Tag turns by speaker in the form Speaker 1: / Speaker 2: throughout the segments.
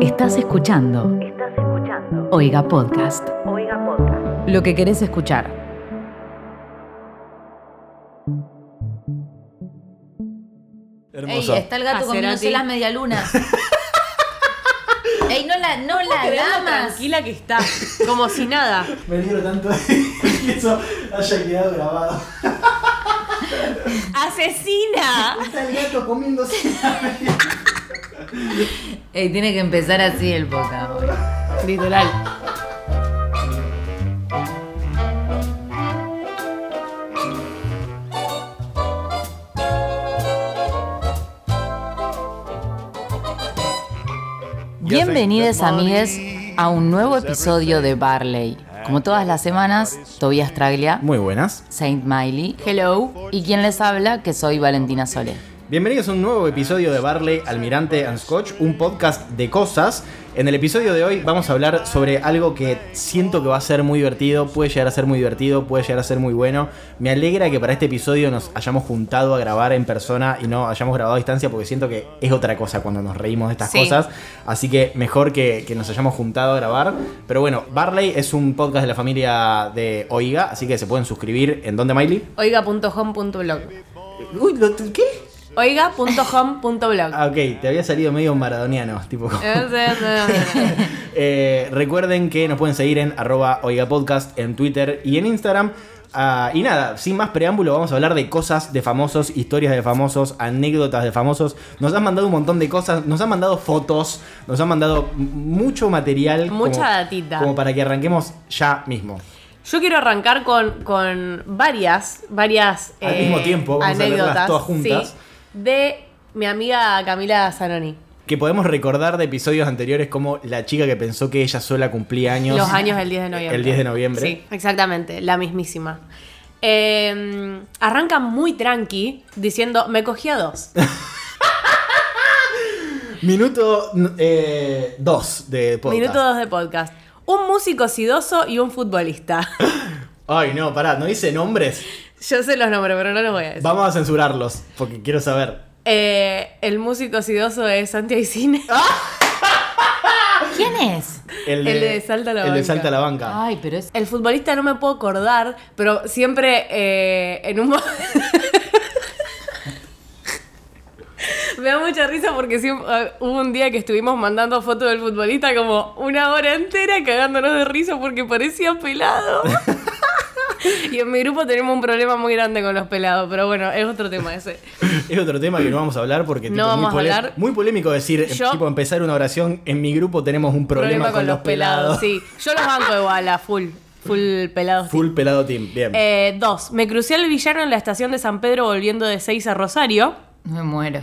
Speaker 1: Estás escuchando. Estás escuchando. Oiga Podcast. Oiga Podcast. Lo que querés escuchar.
Speaker 2: Hermoso.
Speaker 3: Ey, está el gato comiéndose las medialunas. Ey, no la, no la
Speaker 4: tranquila que está, como si nada.
Speaker 2: Me alegro tanto de que eso haya quedado grabado.
Speaker 4: ¡Asesina!
Speaker 2: Está el gato comiéndose la media.
Speaker 3: Ey, tiene que empezar así el podcast. boludo.
Speaker 4: Literal.
Speaker 3: Bienvenidos amigues a un nuevo episodio de Barley. Como todas las semanas, Tobias Traglia,
Speaker 2: Muy buenas.
Speaker 3: Saint Miley
Speaker 4: Hello.
Speaker 3: y quien les habla, que soy Valentina Sole.
Speaker 2: Bienvenidos a un nuevo episodio de Barley, Almirante and Scotch, un podcast de cosas. En el episodio de hoy vamos a hablar sobre algo que siento que va a ser muy divertido, puede llegar a ser muy divertido, puede llegar a ser muy bueno. Me alegra que para este episodio nos hayamos juntado a grabar en persona y no hayamos grabado a distancia porque siento que es otra cosa cuando nos reímos de estas
Speaker 4: Sí.
Speaker 2: cosas. Así que mejor que, que nos hayamos juntado a grabar. Pero bueno, Barley es un podcast de la familia de Oiga, así que se pueden suscribir en donde Miley.
Speaker 4: Oiga.home.blog.
Speaker 2: Uy, ¿qué?
Speaker 4: Oiga.home.blog.
Speaker 2: Ah, ok, te había salido medio maradoniano, tipo. Eh, recuerden que nos pueden seguir en arroba oigapodcast en Twitter y en Instagram. Ah, y nada, sin más preámbulo, vamos a hablar de cosas de famosos, historias de famosos, anécdotas de famosos. Nos han mandado un montón de cosas, nos han mandado fotos, nos han mandado mucho material.
Speaker 4: Mucha
Speaker 2: como-
Speaker 4: datita.
Speaker 2: Como para que arranquemos ya mismo.
Speaker 4: Yo quiero arrancar con, con varias, varias eh,
Speaker 2: Al mismo tiempo, vamos a
Speaker 4: anécdotas
Speaker 2: todas juntas.
Speaker 4: sí, de mi amiga Camila Zanoni.
Speaker 2: Que podemos recordar de episodios anteriores como la chica que pensó que ella sola cumplía años.
Speaker 4: Los años del 10 de noviembre.
Speaker 2: El 10 de noviembre.
Speaker 4: Sí, exactamente, la mismísima. Eh, arranca muy tranqui diciendo, me cogí a dos.
Speaker 2: Minuto 2 de podcast.
Speaker 4: Minuto dos de podcast. Un músico sidoso y un futbolista.
Speaker 2: Ay, no, pará, no dice nombres.
Speaker 4: Yo sé los nombres, pero no los voy a decir.
Speaker 2: Vamos a censurarlos, porque quiero saber.
Speaker 4: Eh, el músico sidoso es Santi Aicine.
Speaker 3: ¿Quién es?
Speaker 2: El
Speaker 4: El de Salta a la
Speaker 2: el de
Speaker 4: banca.
Speaker 2: Salta a la banca.
Speaker 3: Ay, pero es...
Speaker 4: El futbolista no me puedo acordar, pero siempre eh, en un mo- Me da mucha risa porque siempre, ah, hubo un día que estuvimos mandando fotos del futbolista como una hora entera cagándonos de risa porque parecía pelado. y en mi grupo tenemos un problema muy grande con los pelados, pero bueno, es otro tema ese.
Speaker 2: Es otro tema que no vamos a hablar porque
Speaker 4: No
Speaker 2: tipo,
Speaker 4: vamos a
Speaker 2: muy, pole-
Speaker 4: hablar.
Speaker 2: muy polémico decir,
Speaker 4: Yo-
Speaker 2: tipo, empezar una oración. En mi grupo tenemos un problema, con, los pelados.
Speaker 4: Sí, yo los banco igual a full, full pelados.
Speaker 2: Full pelado team, bien.
Speaker 4: Eh, dos, me crucé al villano en la estación de San Pedro volviendo de Seis a Rosario.
Speaker 3: Me muero.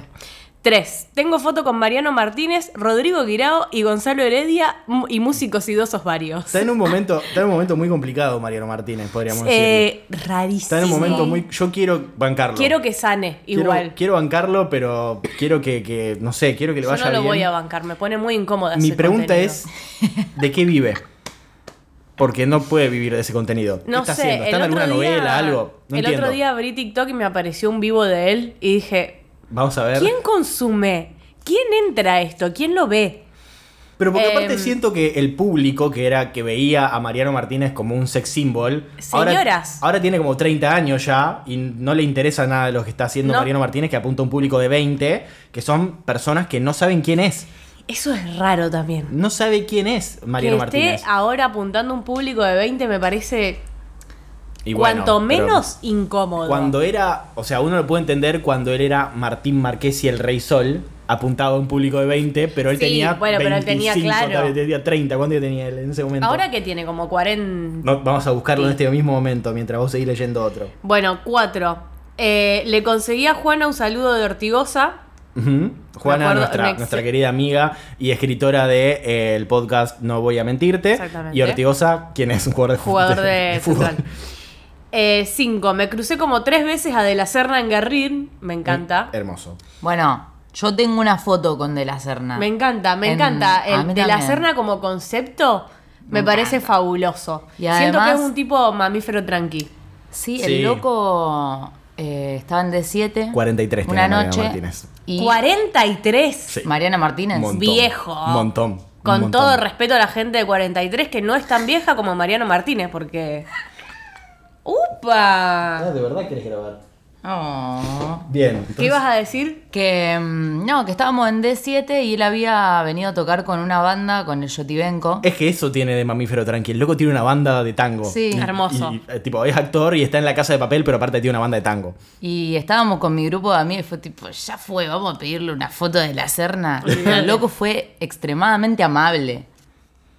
Speaker 4: Tres, tengo foto con Mariano Martínez, Rodrigo Guirao y Gonzalo Heredia y músicos idosos varios.
Speaker 2: Está en un momento, está en un momento muy complicado Mariano Martínez, podríamos decir.
Speaker 4: Eh, rarísimo.
Speaker 2: Está en un momento muy. Yo quiero bancarlo.
Speaker 4: Quiero que sane, igual.
Speaker 2: Quiero, bancarlo, pero quiero que, que, no sé, quiero que le
Speaker 4: Yo
Speaker 2: vaya
Speaker 4: no lo
Speaker 2: bien.
Speaker 4: voy a bancar, me pone muy incómoda.
Speaker 2: Mi
Speaker 4: ese
Speaker 2: pregunta
Speaker 4: contenido.
Speaker 2: es, ¿de qué vive? Porque no puede vivir de ese contenido.
Speaker 4: No
Speaker 2: ¿Qué está
Speaker 4: sé,
Speaker 2: haciendo? ¿Está en alguna
Speaker 4: día-
Speaker 2: novela, algo? No
Speaker 4: el
Speaker 2: entiendo.
Speaker 4: otro día abrí TikTok y me apareció un vivo de él y dije,
Speaker 2: Vamos a ver.
Speaker 4: ¿quién consume? ¿Quién entra a esto? ¿Quién lo ve?
Speaker 2: Pero porque aparte
Speaker 4: Em,
Speaker 2: siento que el público que era que veía a Mariano Martínez como un sex symbol.
Speaker 4: Señoras.
Speaker 2: ahora tiene como 30 años ya y no le interesa nada de lo que está haciendo
Speaker 4: No.
Speaker 2: Mariano Martínez, que apunta a un público de 20, que son personas que no saben quién es.
Speaker 4: Eso es raro también.
Speaker 2: No sabe quién es Mariano
Speaker 4: que
Speaker 2: Martínez.
Speaker 4: esté ahora apuntando a un público de 20 me parece
Speaker 2: Y
Speaker 4: cuanto menos incómodo.
Speaker 2: Cuando era, o sea, uno lo puede entender cuando él era Martín Marqués y el Rey Sol, apuntaba a un público de 20, pero él
Speaker 4: Sí,
Speaker 2: tenía
Speaker 4: bueno, pero él tenía
Speaker 2: 25,
Speaker 4: claro.
Speaker 2: tenía 30, ¿cuánto tenía él en ese momento?
Speaker 4: Ahora que tiene como 40...
Speaker 2: No, vamos a buscarlo en este mismo momento mientras vos seguís leyendo otro.
Speaker 4: Bueno, cuatro. Eh, le conseguí a Juana un saludo de Ortigosa.
Speaker 2: Ujú. Juana,
Speaker 4: acuerdo,
Speaker 2: nuestra, querida amiga y escritora de eh, el podcast No Voy a Mentirte.
Speaker 4: Exactamente.
Speaker 2: Y Ortigosa, quien es un jugador de,
Speaker 4: Jugador de,
Speaker 2: fútbol.
Speaker 4: Eh, cinco. Me crucé como tres veces a De la Serna en Guerrín. Me encanta.
Speaker 2: Hermoso.
Speaker 3: Bueno, yo tengo una foto con De la Serna.
Speaker 4: Me encanta, me
Speaker 3: En-
Speaker 4: encanta. El De la. Serna como concepto me,
Speaker 3: Me
Speaker 4: parece
Speaker 3: encanta.
Speaker 4: fabuloso.
Speaker 3: Y
Speaker 4: Siento
Speaker 3: además-
Speaker 4: que es un tipo mamífero tranqui.
Speaker 3: Sí,
Speaker 2: Sí.
Speaker 3: el loco eh, estaba en D7.
Speaker 2: 43
Speaker 3: Una
Speaker 2: tenía Mariano
Speaker 3: noche.
Speaker 2: Martínez.
Speaker 3: Y
Speaker 4: 43.
Speaker 2: Sí.
Speaker 3: Mariana Martínez.
Speaker 2: Montón.
Speaker 4: Viejo.
Speaker 2: Un montón.
Speaker 4: Con
Speaker 2: montón.
Speaker 4: todo respeto a la gente de 43 que no es tan vieja como Mariano Martínez, porque. ¡Upa!
Speaker 2: Ah, ¿De verdad querés grabar?
Speaker 3: Oh.
Speaker 2: Bien.
Speaker 4: ¿Qué ibas a decir?
Speaker 3: Que mm, no, que estábamos en D7 y él había venido a tocar con una banda, con el Yotibenko.
Speaker 2: Es que eso tiene de mamífero tranquilo. El loco tiene una banda de tango.
Speaker 3: Sí.
Speaker 2: Y-
Speaker 4: Hermoso.
Speaker 2: y, eh, tipo, es actor y está en la casa de papel, pero aparte tiene una banda de tango.
Speaker 3: Y estábamos con mi grupo de amigos y fue tipo, ya fue, vamos a pedirle una foto de la Serna. Y el loco fue extremadamente amable.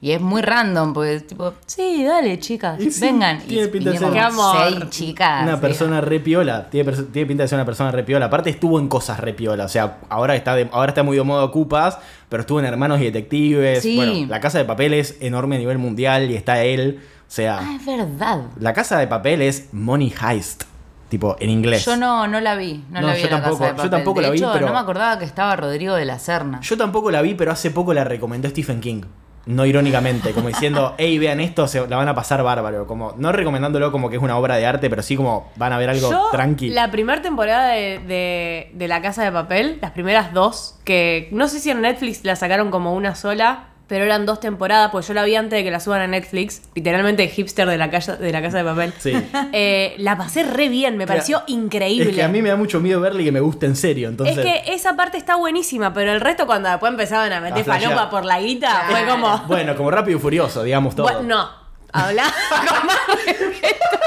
Speaker 3: Y es muy random, porque tipo, sí, dale, chicas,
Speaker 2: Y sí,
Speaker 3: vengan.
Speaker 2: tiene
Speaker 3: y
Speaker 2: pinta
Speaker 3: seis chicas.
Speaker 2: Una
Speaker 3: sí.
Speaker 2: persona re piola. Tiene, tiene pinta de ser una persona re piola. Aparte estuvo en cosas re piola. O sea, ahora está, de- ahora está muy de moda Ocupas, pero estuvo en Hermanos y Detectives.
Speaker 3: Sí.
Speaker 2: Bueno, la casa de papel es enorme a nivel mundial y está él. O sea,
Speaker 3: Ah, es verdad.
Speaker 2: la casa de papel es Money Heist. Tipo, en inglés.
Speaker 3: Yo no, no la vi, no,
Speaker 2: No,
Speaker 3: la vi
Speaker 2: yo
Speaker 3: en la
Speaker 2: tampoco,
Speaker 3: Casa de
Speaker 2: yo
Speaker 3: Papel.
Speaker 2: tampoco
Speaker 3: De
Speaker 2: la vi,
Speaker 3: hecho,
Speaker 2: pero-
Speaker 3: no me acordaba que estaba Rodrigo de la Serna.
Speaker 2: Yo tampoco la vi, pero hace poco la recomendó Stephen King. No irónicamente, como diciendo, hey, vean esto, se la van a pasar bárbaro. Como, no recomendándolo como que es una obra de arte, pero sí como van a ver algo
Speaker 4: Yo,
Speaker 2: tranqui.
Speaker 4: la primera temporada de, de- de La Casa de Papel, las primeras dos, que no sé si en Netflix la sacaron como una sola, pero eran dos temporadas, pues yo la vi antes de que la suban a Netflix, literalmente hipster de la, casa, de la Casa de Papel.
Speaker 2: Sí.
Speaker 4: Eh, la pasé re bien, me pareció increíble.
Speaker 2: Es que a mí me da mucho miedo verle y que me guste en serio, entonces...
Speaker 4: Es que esa parte está buenísima, pero el resto cuando después empezaban a meter falopa por la guita, fue como...
Speaker 2: Bueno, como rápido y furioso, digamos todo.
Speaker 4: Bueno, no, habla con más respeto.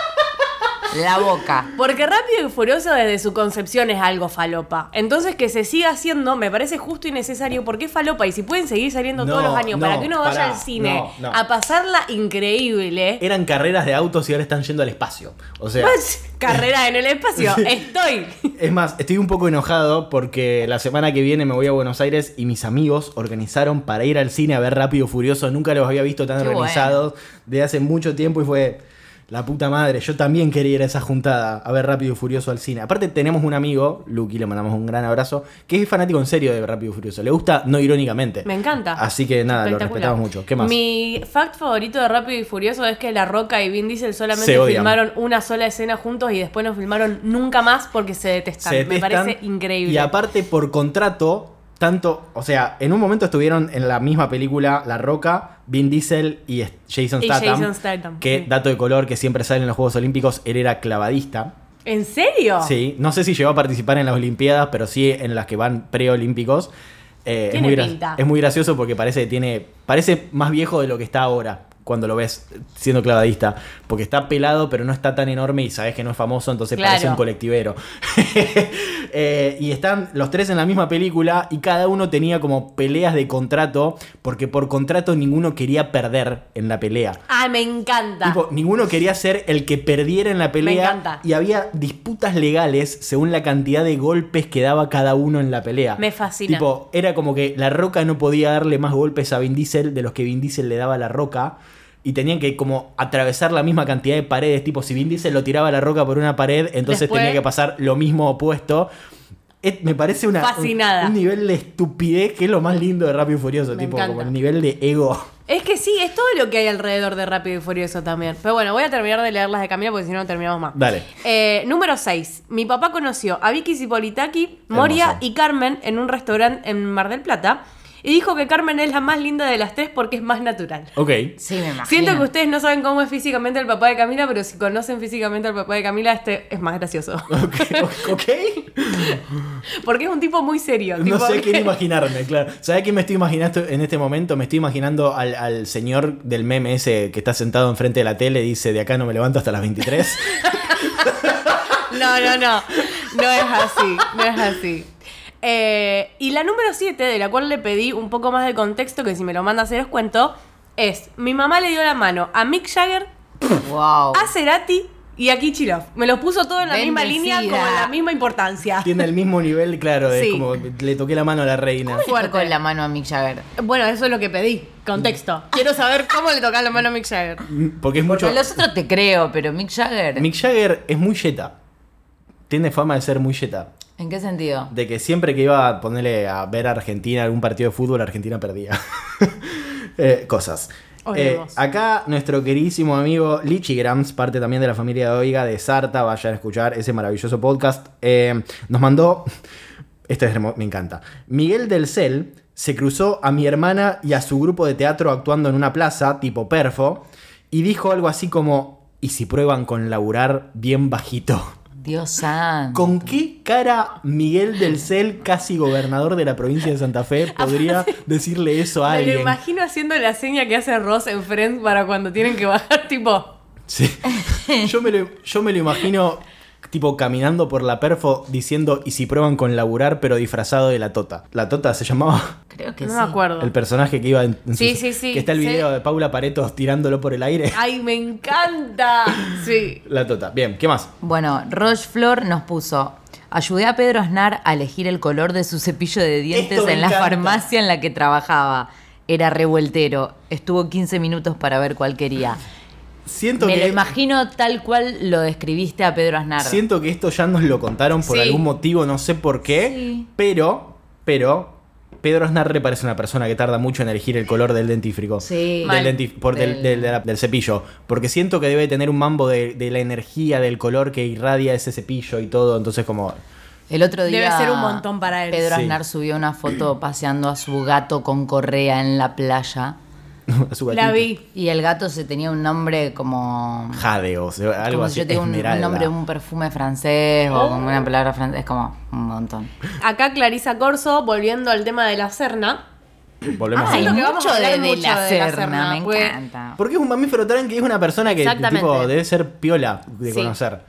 Speaker 3: La boca.
Speaker 4: Porque Rápido y Furioso desde su concepción es algo falopa. Entonces que se siga haciendo me parece justo y necesario porque es falopa y si pueden seguir saliendo
Speaker 2: No,
Speaker 4: todos los años
Speaker 2: no,
Speaker 4: para que uno vaya
Speaker 2: pará,
Speaker 4: al cine
Speaker 2: no, no.
Speaker 4: a pasarla increíble.
Speaker 2: Eran carreras de autos y ahora están yendo al espacio. O sea...
Speaker 4: Pues, carrera en el espacio,
Speaker 2: Sí.
Speaker 4: estoy.
Speaker 2: Es más, estoy un poco enojado porque la semana que viene me voy a Buenos Aires y mis amigos organizaron para ir al cine a ver Rápido y Furioso. Nunca los había visto tan
Speaker 3: Qué
Speaker 2: organizados de hace mucho tiempo y fue la puta madre. Yo también quería ir a esa juntada a ver Rápido y Furioso al cine. Aparte tenemos un amigo, Lucky, le mandamos un gran abrazo, que es fanático en serio de Rápido y Furioso. Le gusta no irónicamente.
Speaker 4: Me encanta.
Speaker 2: Así que nada, lo respetamos mucho. ¿Qué más?
Speaker 4: Mi fact favorito de Rápido y Furioso es que La Roca y Vin Diesel solamente filmaron una sola escena juntos y después no filmaron nunca más porque se detestan.
Speaker 2: Se
Speaker 4: Me
Speaker 2: detestan,
Speaker 4: parece increíble.
Speaker 2: Y aparte, por contrato, tanto. O sea, en un momento estuvieron en la misma película La Roca, Vin Diesel y Jason
Speaker 4: Y
Speaker 2: Statham.
Speaker 4: Jason Statham,
Speaker 2: Que,
Speaker 4: sí.
Speaker 2: dato de color, que siempre sale en los Juegos Olímpicos, él era clavadista.
Speaker 4: ¿En serio?
Speaker 2: Sí, no sé si llegó a participar en las Olimpiadas, pero sí en las que van preolímpicos. Eh, es, muy
Speaker 4: pinta.
Speaker 2: es muy gracioso porque parece que tiene. Parece más viejo de lo que está ahora. Cuando lo ves siendo clavadista. Porque está pelado, pero no está tan enorme y sabes que no es famoso, entonces
Speaker 4: Claro.
Speaker 2: parece un colectivero. Eh, y están los tres en la misma película y cada uno tenía como peleas de contrato. Porque por contrato ninguno quería perder en la pelea.
Speaker 4: Ah, me encanta.
Speaker 2: Tipo, ninguno quería ser el que perdiera en la pelea.
Speaker 4: encanta.
Speaker 2: Y había disputas legales según la cantidad de golpes que daba cada uno en la pelea.
Speaker 4: Me fascina.
Speaker 2: Tipo, era como que la roca no podía darle más golpes a Vin Diesel de los que Vin Diesel le daba a la roca. Y tenían que como atravesar la misma cantidad de paredes. Tipo, si Vin Diesel lo tiraba la roca por una pared, entonces
Speaker 4: Después-
Speaker 2: tenía que pasar lo mismo opuesto. Es- me parece una, un,
Speaker 4: Fascinada.
Speaker 2: un nivel de estupidez que es lo más lindo de Rápido y Furioso.
Speaker 4: Me
Speaker 2: tipo,
Speaker 4: encanta.
Speaker 2: como el nivel de ego.
Speaker 4: Es que sí, es todo lo que hay alrededor de Rápido y Furioso también. Pero bueno, voy a terminar de leer las de Camila porque si no, no terminamos más.
Speaker 2: Dale.
Speaker 4: Eh, número 6. Mi papá conoció a Vicky Zipolitaki, Moria y Carmen en un restaurante en Mar del Plata. Y dijo que Carmen es la más linda de las tres porque es más natural.
Speaker 2: Ok.
Speaker 3: Sí, me imagino.
Speaker 4: Siento que ustedes no saben cómo es físicamente el papá de Camila, pero si conocen físicamente al papá de Camila, este es más gracioso.
Speaker 2: Ok. ok.
Speaker 4: Porque es un tipo muy serio.
Speaker 2: No
Speaker 4: tipo
Speaker 2: sé
Speaker 4: que-
Speaker 2: quién imaginarme, claro. ¿Sabes qué me estoy imaginando en este momento? Me estoy imaginando al, al señor del meme ese que está sentado enfrente de la tele y dice, de acá no me levanto hasta las 23.
Speaker 4: No, no, no. No es así. No es así. Eh, y la número 7, de la cual le pedí un poco más de contexto, que si me lo manda se los cuento, es: Mi mamá le dio la mano a Mick Jagger,
Speaker 3: Wow.
Speaker 4: a Cerati y a Kichilov. Me los puso todo en la misma línea, como en la misma importancia.
Speaker 2: Tiene el mismo nivel, claro, de
Speaker 4: Sí.
Speaker 2: como le toqué la mano a la reina.
Speaker 3: Le
Speaker 4: fuerte.
Speaker 3: tocó la mano a Mick Jagger.
Speaker 4: Bueno, eso es lo que pedí. Contexto. Quiero saber cómo le tocaba la mano a Mick Jagger.
Speaker 2: Porque es mucho...
Speaker 3: Porque los otros te creo, pero Mick Jagger.
Speaker 2: Mick Jagger es muy yeta. Tiene fama de ser muy yeta.
Speaker 3: ¿En qué sentido?
Speaker 2: De que siempre que iba a ponerle a ver a Argentina algún partido de fútbol, Argentina perdía. Eh, cosas. Eh, acá nuestro queridísimo amigo Lichi Grams, parte también de la familia de Oiga de Sarta, vayan a escuchar ese maravilloso podcast. eh, nos mandó Este es hermo- me encanta. Miguel del Cel se cruzó a mi hermana y a su grupo de teatro actuando en una plaza, tipo perfo, y dijo algo así como, ¿y si prueban con laburar bien bajito?
Speaker 3: Dios santo.
Speaker 2: ¿Con qué cara Miguel del Cel, casi gobernador de la provincia de Santa Fe, podría decirle eso a
Speaker 4: Me lo
Speaker 2: alguien?
Speaker 4: imagino haciendo la seña que hace Ross en Friends para cuando tienen que bajar, tipo.
Speaker 2: Sí. Yo me, lo, yo me lo imagino tipo caminando por la perfo diciendo y si prueban con laburar pero disfrazado de la tota. La tota se llamaba
Speaker 3: Creo que
Speaker 4: No
Speaker 3: sí.
Speaker 4: me acuerdo.
Speaker 2: el personaje que iba en, en
Speaker 4: Sí, sí, sí,
Speaker 2: que está el
Speaker 4: sí.
Speaker 2: video de Paula Paretos tirándolo por el aire.
Speaker 4: ¡Ay, me encanta! Sí.
Speaker 2: La tota. Bien, ¿qué más?
Speaker 3: Bueno, Rocheflor nos puso. Ayudé a Pedro Aznar a elegir el color de su cepillo de dientes
Speaker 2: Esto
Speaker 3: en la
Speaker 2: encanta.
Speaker 3: farmacia en la que trabajaba. Era revueltero. Estuvo 15 minutos para ver cuál quería.
Speaker 2: Siento
Speaker 3: Me
Speaker 2: que
Speaker 3: lo imagino tal cual lo describiste a Pedro Aznar.
Speaker 2: siento que esto ya nos lo contaron por
Speaker 4: Sí.
Speaker 2: algún motivo, no sé por qué,
Speaker 3: Sí.
Speaker 2: pero pero Pedro Aznar le parece una persona que tarda mucho en elegir el color del dentífrico.
Speaker 3: Sí.
Speaker 2: Del, dentif- por- del-
Speaker 3: Del-
Speaker 2: del- de la- del cepillo. Porque siento que debe tener un mambo de, de la energía, del color que irradia ese cepillo y todo. Entonces, como.
Speaker 3: El otro día.
Speaker 4: Debe ser un montón para él.
Speaker 3: Pedro
Speaker 2: Sí.
Speaker 3: Aznar subió una foto paseando a su gato con correa en la playa.
Speaker 2: A su
Speaker 4: La
Speaker 2: gatito.
Speaker 4: vi.
Speaker 3: Y el gato se tenía un nombre como.
Speaker 2: Jade o sea, algo
Speaker 3: como
Speaker 2: así.
Speaker 3: yo tengo un, un nombre de un perfume francés o como una palabra francesa. Es como un montón.
Speaker 4: Acá Clarisa Corso, volviendo al tema de la Cerna.
Speaker 2: Volvemos
Speaker 3: Ay,
Speaker 2: a
Speaker 4: Siento que vamos a
Speaker 3: mucho de,
Speaker 4: hablar
Speaker 3: de
Speaker 4: mucho
Speaker 3: la
Speaker 4: de la
Speaker 3: Serna,
Speaker 4: Serna,
Speaker 3: me
Speaker 4: pues.
Speaker 3: encanta.
Speaker 2: Porque es un mamífero tranqui, es una persona que tipo, debe ser piola de
Speaker 4: Sí.
Speaker 2: conocer.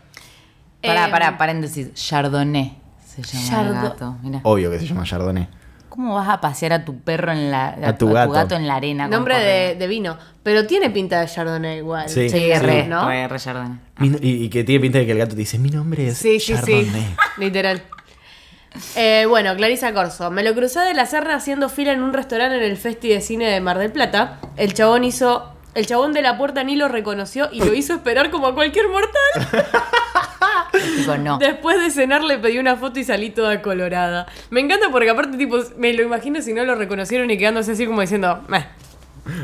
Speaker 3: Pará,
Speaker 4: Eh,
Speaker 3: pará, paréntesis. Chardonnay se llama el gato. Mirá.
Speaker 2: Obvio que se llama Chardonnay.
Speaker 3: ¿Cómo vas a pasear a tu perro en la.
Speaker 2: A tu gato.
Speaker 3: en la arena?
Speaker 4: Nombre de, de vino. Pero tiene pinta de Chardonnay igual.
Speaker 2: Sí.
Speaker 3: Sí,
Speaker 2: Sí.
Speaker 3: re,
Speaker 4: ¿no?
Speaker 3: re, re Chardonnay.
Speaker 2: Mi- Y, y que tiene pinta de que el gato te dice: Mi nombre es
Speaker 4: Sí, sí, sí.
Speaker 2: Chardonnay.
Speaker 4: Literal. Eh, bueno, Clarisa Corso. Me lo crucé de la Serna haciendo fila en un restaurante en el Festi de Cine de Mar del Plata. El chabón hizo. El chabón de la puerta ni lo reconoció y lo hizo esperar como a cualquier mortal.
Speaker 3: Tipo, no.
Speaker 4: Después de cenar le pedí una foto y salí toda colorada. Me encanta porque aparte, tipo, me lo imagino si no lo reconocieron y quedándose así como diciendo, "Meh",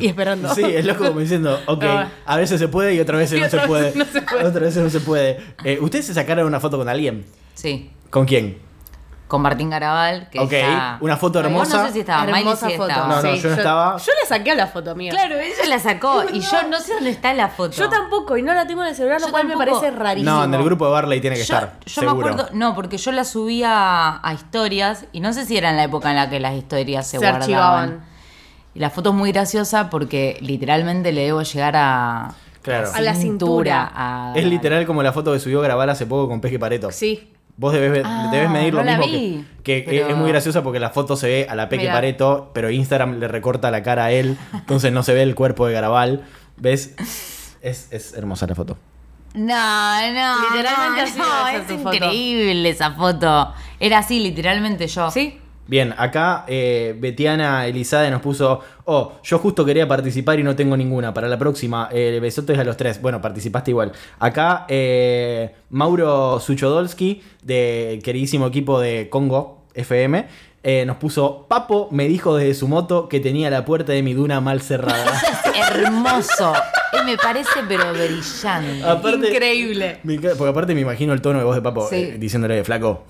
Speaker 4: y esperando.
Speaker 2: Sí, es loco como diciendo, ok,
Speaker 4: Ah.
Speaker 2: a veces se puede y otras veces
Speaker 4: Y
Speaker 2: no se puede.
Speaker 4: no se puede.
Speaker 2: Otras veces no se puede. Eh, ¿Ustedes se sacaron una foto con alguien?
Speaker 3: Sí.
Speaker 2: ¿Con quién?
Speaker 3: Con Martín Garabal, que
Speaker 2: Ok,
Speaker 3: está-
Speaker 2: una foto hermosa.
Speaker 3: No sé si estaba. Miley
Speaker 4: Hermosa
Speaker 3: sí
Speaker 4: foto.
Speaker 3: estaba.
Speaker 2: No, no, yo no estaba.
Speaker 4: Yo le saqué a la foto mía.
Speaker 3: Claro, ella la sacó y yo no sé dónde está la foto.
Speaker 4: Yo tampoco, y no la tengo en el celular, lo
Speaker 3: Yo
Speaker 4: cual me
Speaker 3: tampoco.
Speaker 4: parece rarísimo.
Speaker 2: No, en el grupo de Barley tiene que
Speaker 3: Yo,
Speaker 2: estar.
Speaker 3: yo me
Speaker 2: seguro.
Speaker 3: acuerdo, no, porque yo la subía a historias y no sé si era en la época en la que las historias se,
Speaker 4: Se
Speaker 3: guardaban.
Speaker 4: archivaban.
Speaker 3: Y la foto es muy graciosa porque literalmente le debo llegar a,
Speaker 2: Claro.
Speaker 4: A la cintura.
Speaker 3: a-
Speaker 2: Es literal como la foto que subió a grabar hace poco con Peje Pareto.
Speaker 4: Sí.
Speaker 2: Vos debes,
Speaker 3: Ah,
Speaker 2: debes medir lo
Speaker 3: no la
Speaker 2: mismo
Speaker 3: vi,
Speaker 2: que, que
Speaker 3: pero-
Speaker 2: es muy graciosa porque la foto se ve a la Peque
Speaker 4: Mirá.
Speaker 2: Pareto, pero Instagram le recorta la cara a él, entonces no se ve el cuerpo de Garabal. ¿Ves? Es, es hermosa la foto.
Speaker 3: No, no.
Speaker 4: Literalmente
Speaker 3: no,
Speaker 4: así
Speaker 3: no, es
Speaker 4: tu foto.
Speaker 3: increíble esa foto. Era así, literalmente yo.
Speaker 4: ¿Sí?
Speaker 2: Bien, acá eh, Betiana Elizade nos puso, oh, yo justo quería participar y no tengo ninguna. Para la próxima, eh, besotes a los tres. Bueno, participaste igual. Acá eh, Mauro Suchodolski, del queridísimo equipo de Congo FM, eh, nos puso, Papo me dijo desde su moto que tenía la puerta de mi duna mal cerrada.
Speaker 3: Hermoso. Eh, me parece pero brillante.
Speaker 2: Aparte-
Speaker 4: Increíble.
Speaker 2: Porque aparte me imagino el tono de voz de Papo
Speaker 3: Sí.
Speaker 2: eh, diciéndole, flaco,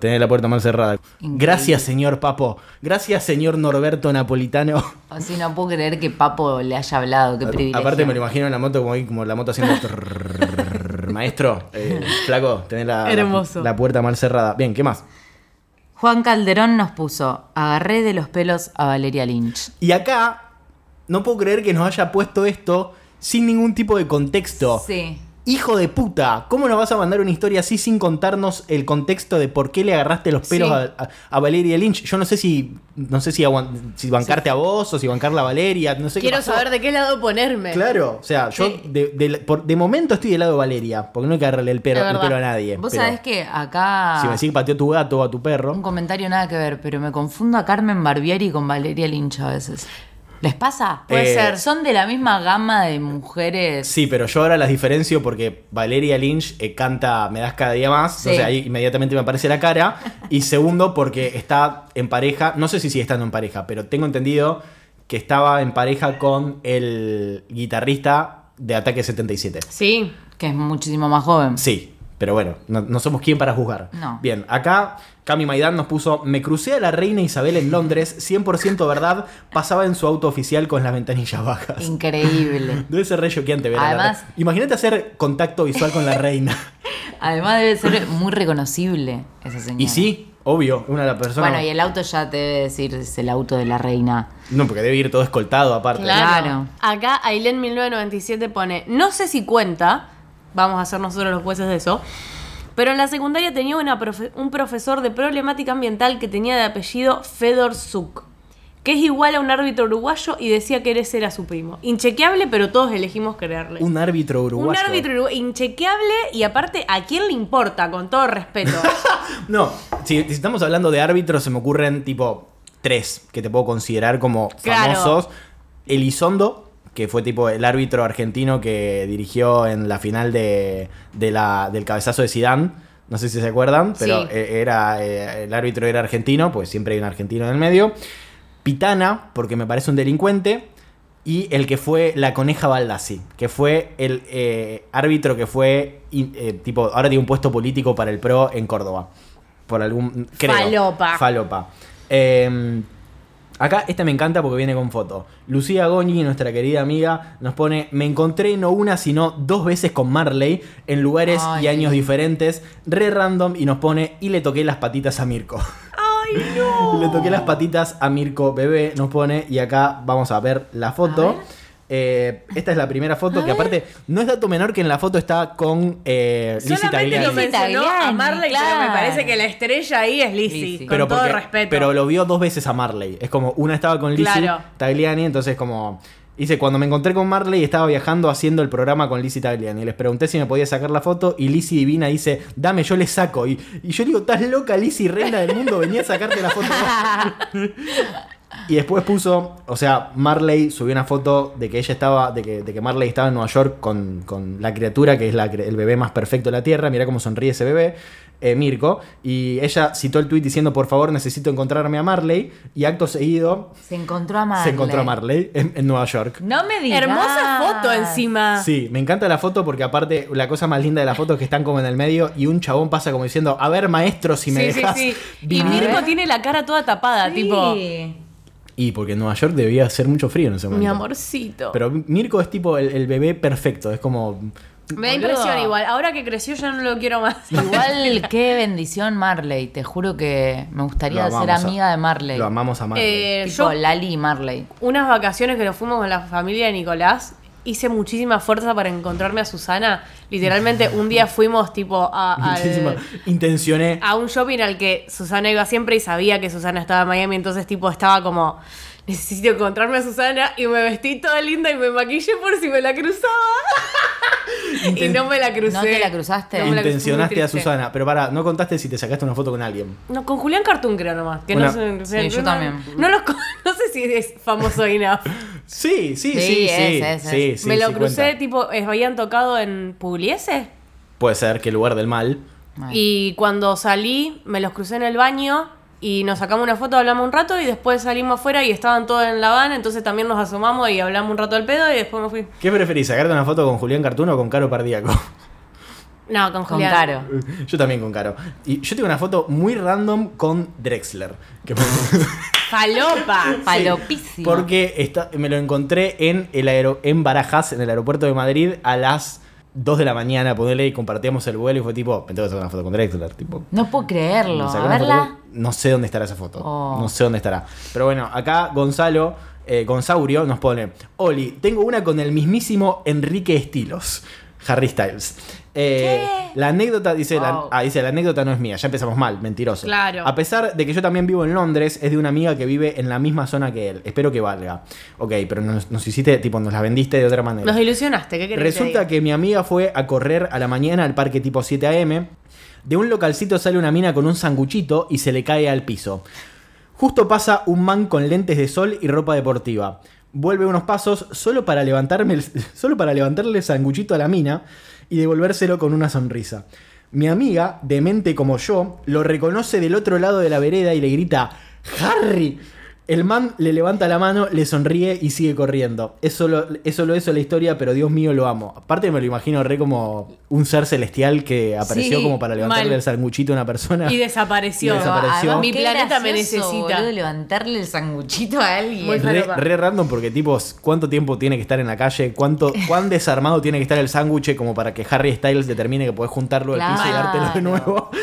Speaker 2: tenés la puerta mal cerrada.
Speaker 3: Increíble.
Speaker 2: Gracias, señor Papo. Gracias, señor Norberto Napolitano.
Speaker 3: Así no puedo creer que Papo le haya hablado. Qué privilegio.
Speaker 2: Aparte me lo imagino en la moto como, ahí, como la moto haciendo... Maestro, eh, flaco, la,
Speaker 4: Hermoso.
Speaker 2: la puerta mal cerrada. Bien, ¿qué más?
Speaker 3: Juan Calderón nos puso, agarré de los pelos a Valeria Lynch.
Speaker 2: Y acá, no puedo creer que nos haya puesto esto sin ningún tipo de contexto.
Speaker 3: Sí.
Speaker 2: Hijo de puta, ¿cómo nos vas a mandar una historia así sin contarnos el contexto de por qué le agarraste los pelos
Speaker 4: Sí.
Speaker 2: a, Valeria Lynch? Yo no sé si no sé si, bancarte a vos o si bancarla a Valeria, no sé
Speaker 4: Quiero saber de qué lado ponerme.
Speaker 2: Claro, o sea, yo
Speaker 4: Sí.
Speaker 2: de, de- por- de momento estoy del lado de Valeria, porque no hay que agarrarle el, pelo- el pelo a nadie.
Speaker 3: Vos
Speaker 2: pero
Speaker 3: sabés que acá...
Speaker 2: Si me decís que pateó tu gato o a tu
Speaker 3: Un
Speaker 2: perro.
Speaker 3: comentario nada que ver, pero me confundo a Carmen Barbieri con Valeria Lynch a veces. ¿Les pasa?
Speaker 2: Puede Eh, ser.
Speaker 3: Son de la misma gama de mujeres.
Speaker 2: Sí, pero yo ahora las diferencio porque Valeria Lynch eh, canta Me das cada día más,
Speaker 3: Sí.
Speaker 2: entonces ahí inmediatamente me aparece la cara. Y segundo, porque está en pareja, no sé si sigue estando en pareja, pero tengo entendido que estaba en pareja con el guitarrista de Ataque 77.
Speaker 4: Sí.
Speaker 3: Que es muchísimo más joven.
Speaker 2: Sí, Pero bueno, no, no somos quien para juzgar.
Speaker 3: No.
Speaker 2: Bien, acá Cami Maidán nos puso, me crucé a la reina Isabel en Londres, 100% verdad, pasaba en su auto oficial con las ventanillas bajas.
Speaker 3: Increíble.
Speaker 2: Debe ser re choqueante ver a la
Speaker 3: Además-
Speaker 2: Imagínate hacer contacto visual con la reina.
Speaker 3: Además debe ser muy reconocible esa señora.
Speaker 2: y sí, obvio, una de las personas...
Speaker 3: Bueno, y el auto ya te debe decir es el auto de la reina.
Speaker 2: No, porque debe ir todo escoltado aparte.
Speaker 3: Claro.
Speaker 4: Acá Ailén 1997 pone, no sé si cuenta, vamos a ser nosotros los jueces de eso, pero en la secundaria tenía una profe- un profesor de problemática ambiental que tenía de apellido Fedor Zuk, que es igual a un árbitro uruguayo y decía que ese era su primo. Inchequeable, pero todos elegimos creerle.
Speaker 2: Un árbitro uruguayo.
Speaker 4: Un árbitro uruguayo inchequeable y aparte, ¿a quién le importa? Con todo respeto.
Speaker 2: No, si, si estamos hablando de árbitros, se me ocurren tipo tres que te puedo considerar como
Speaker 4: Claro.
Speaker 2: famosos. Elizondo, que fue tipo el árbitro argentino que dirigió en la final de, de la, del cabezazo de Sidán. No sé si se acuerdan, pero
Speaker 4: Sí.
Speaker 2: eh, era eh, el árbitro era argentino, pues siempre hay un argentino en el medio. Pitana, porque me parece un delincuente. Y el que fue la coneja Baldassi, que fue el eh, árbitro que fue, eh, tipo, ahora tiene un puesto político para el PRO en Córdoba. Por algún. Creo.
Speaker 4: Falopa.
Speaker 2: Falopa. Eh, acá esta me encanta porque viene con foto. Lucía Goñi, nuestra querida amiga, nos pone: Me encontré no una, sino dos veces con Marley en lugares
Speaker 3: Ay.
Speaker 2: y años diferentes, re random, y nos pone: Y le toqué las patitas a Mirko.
Speaker 4: ¡Ay, no!
Speaker 2: Le toqué las patitas a Mirko Bebé, nos pone, y acá vamos a ver la foto. Eh, esta es la primera foto, que aparte no es dato menor que en la foto está con eh, Lizzie
Speaker 4: Solamente lo
Speaker 2: Tagliani.
Speaker 3: Lizzie
Speaker 4: mencionó a Marley, pero me
Speaker 3: claro.
Speaker 4: parece que la estrella ahí es Lizzie,
Speaker 3: Lizzie.
Speaker 4: con
Speaker 2: Pero,
Speaker 4: todo
Speaker 2: porque-
Speaker 4: respeto.
Speaker 2: pero lo vio dos veces a Marley. Es como, una estaba con Lizzie
Speaker 4: Claro.
Speaker 2: Tagliani, entonces como... Dice, cuando me encontré con Marley estaba viajando haciendo el programa con Lizzie Tagliani. Les pregunté si me podía sacar la foto y Lizzie Divina dice, dame, yo le saco. Y, y yo digo, estás loca, Lizzie, reina del mundo, venía a sacarte la foto. Y después puso, o sea, Marley subió una foto de que ella estaba, de que, de que Marley estaba en Nueva York con, con la criatura que es la el bebé más perfecto de la Tierra. Mira cómo sonríe ese bebé, eh, Mirko. Y ella citó el tweet diciendo, por favor, necesito encontrarme a Marley. Y acto seguido
Speaker 3: Se encontró a Marley.
Speaker 2: se encontró a Marley en, en Nueva York.
Speaker 3: No me digas.
Speaker 4: Hermosa foto encima.
Speaker 2: Sí, me encanta la foto porque aparte la cosa más linda de la foto es que están como en el medio y un chabón pasa como diciendo, a ver maestro si me
Speaker 4: Sí,
Speaker 2: dejas
Speaker 4: sí. Y
Speaker 2: vivir".
Speaker 4: Mirko tiene la cara toda tapada,
Speaker 3: Sí.
Speaker 4: tipo,
Speaker 2: Y porque en Nueva York debía hacer mucho frío en ese momento.
Speaker 4: mi amorcito.
Speaker 2: Pero Mirko es tipo el, el bebé perfecto, es como...
Speaker 4: me da impresión igual. Ahora que creció ya no lo quiero más.
Speaker 3: Igual, qué bendición Marley. Te juro que me gustaría ser
Speaker 2: a-
Speaker 3: amiga de Marley.
Speaker 2: Lo amamos a Marley.
Speaker 4: Eh,
Speaker 3: Tipo
Speaker 4: yo,
Speaker 3: Lali y Marley.
Speaker 4: unas vacaciones que nos fuimos con la familia de Nicolás, hice muchísima fuerza para encontrarme a Susana. Literalmente un día fuimos tipo a, al-
Speaker 2: Muchísima- Intencioné...
Speaker 4: a un shopping al que Susana iba siempre y sabía que Susana estaba en Miami, entonces tipo estaba como necesito encontrarme a Susana y me vestí toda linda y me maquillé por si me la cruzaba. y no me la crucé.
Speaker 3: ¿No te la cruzaste?
Speaker 4: No la crucé,
Speaker 2: Intencionaste
Speaker 4: muy
Speaker 2: a. Susana. Pero para, no contaste si te sacaste una foto con alguien.
Speaker 4: No, con Julián Cartoon creo nomás. Que
Speaker 2: Una-
Speaker 4: no,
Speaker 3: Sí, yo
Speaker 4: no-
Speaker 3: también.
Speaker 4: No, los no si es famoso enough.
Speaker 2: Sí, sí, sí,
Speaker 3: Sí,
Speaker 2: sí.
Speaker 3: es, es,
Speaker 2: sí,
Speaker 3: es.
Speaker 2: sí,
Speaker 4: me lo
Speaker 2: sí
Speaker 4: crucé,
Speaker 2: cuenta.
Speaker 4: tipo, habían tocado en Pugliese.
Speaker 2: Puede ser que el lugar del mal.
Speaker 3: Ay.
Speaker 4: Y cuando salí, me los crucé en el baño y nos sacamos una foto, hablamos un rato y después salimos afuera y estaban todos en la van, entonces también nos asomamos y hablamos un rato al pedo y después me fui.
Speaker 2: ¿Qué preferís, sacarte una foto con Julián Cartuno o con Caro Pardíaco?
Speaker 4: No, con
Speaker 3: Con. Caro.
Speaker 2: Yo también con Caro. Y yo tengo una foto muy random con Drexler. Que
Speaker 4: Falopa.
Speaker 3: Palopísimo.
Speaker 2: Porque está- me lo encontré en, el aero, en Barajas, en el aeropuerto de Madrid, a las 2 de la mañana. Ponerle y compartíamos el vuelo y fue tipo, me tengo que sacar una foto con Drexler. Tipo,
Speaker 3: No puedo creerlo. A
Speaker 2: foto
Speaker 3: verla.
Speaker 2: no sé dónde estará esa foto.
Speaker 3: Oh.
Speaker 2: No sé dónde estará. Pero bueno, acá Gonzalo, eh, Gonzaurio, nos pone: Oli, tengo una con el mismísimo Enrique Estilos. Harry Styles. Eh, la anécdota, dice, la, ah, dice, la anécdota no es mía, ya empezamos mal, mentiroso.
Speaker 4: Claro.
Speaker 2: A pesar de que yo también vivo en Londres, es de una amiga que vive en la misma zona que él. Espero que valga. Ok, pero nos, nos hiciste, tipo, nos la vendiste de otra manera.
Speaker 4: Nos ilusionaste, ¿qué querés
Speaker 2: Resulta que mi amiga fue a correr a la mañana al parque tipo 7 AM. De un localcito sale una mina con un sanguchito y se le cae al piso. Justo pasa un man con lentes de sol y ropa deportiva. Vuelve unos pasos solo para, levantarme el- solo para levantarle el sanguchito a la mina y devolvérselo con una sonrisa. Mi amiga, demente como yo, lo reconoce del otro lado de la vereda y le grita, ¡Harry! El man le levanta la mano, le sonríe y sigue corriendo. Es solo, es solo eso la historia, pero Dios mío lo amo. Aparte me lo imagino re como un ser celestial que apareció
Speaker 4: Sí,
Speaker 2: como para levantarle
Speaker 4: mal.
Speaker 2: el sanguchito a una persona.
Speaker 4: Y desapareció.
Speaker 2: Y desapareció.
Speaker 3: Además,
Speaker 4: Mi planeta me necesita.
Speaker 3: boludo, levantarle el sanguchito a alguien.
Speaker 4: Muy
Speaker 2: Re, random porque tipo, ¿cuánto tiempo tiene que estar en la calle? ¿Cuánto, ¿Cuán desarmado tiene que estar el sándwich como para que Harry Styles determine que podés juntarlo al piso y
Speaker 3: Claro.
Speaker 2: dártelo de nuevo?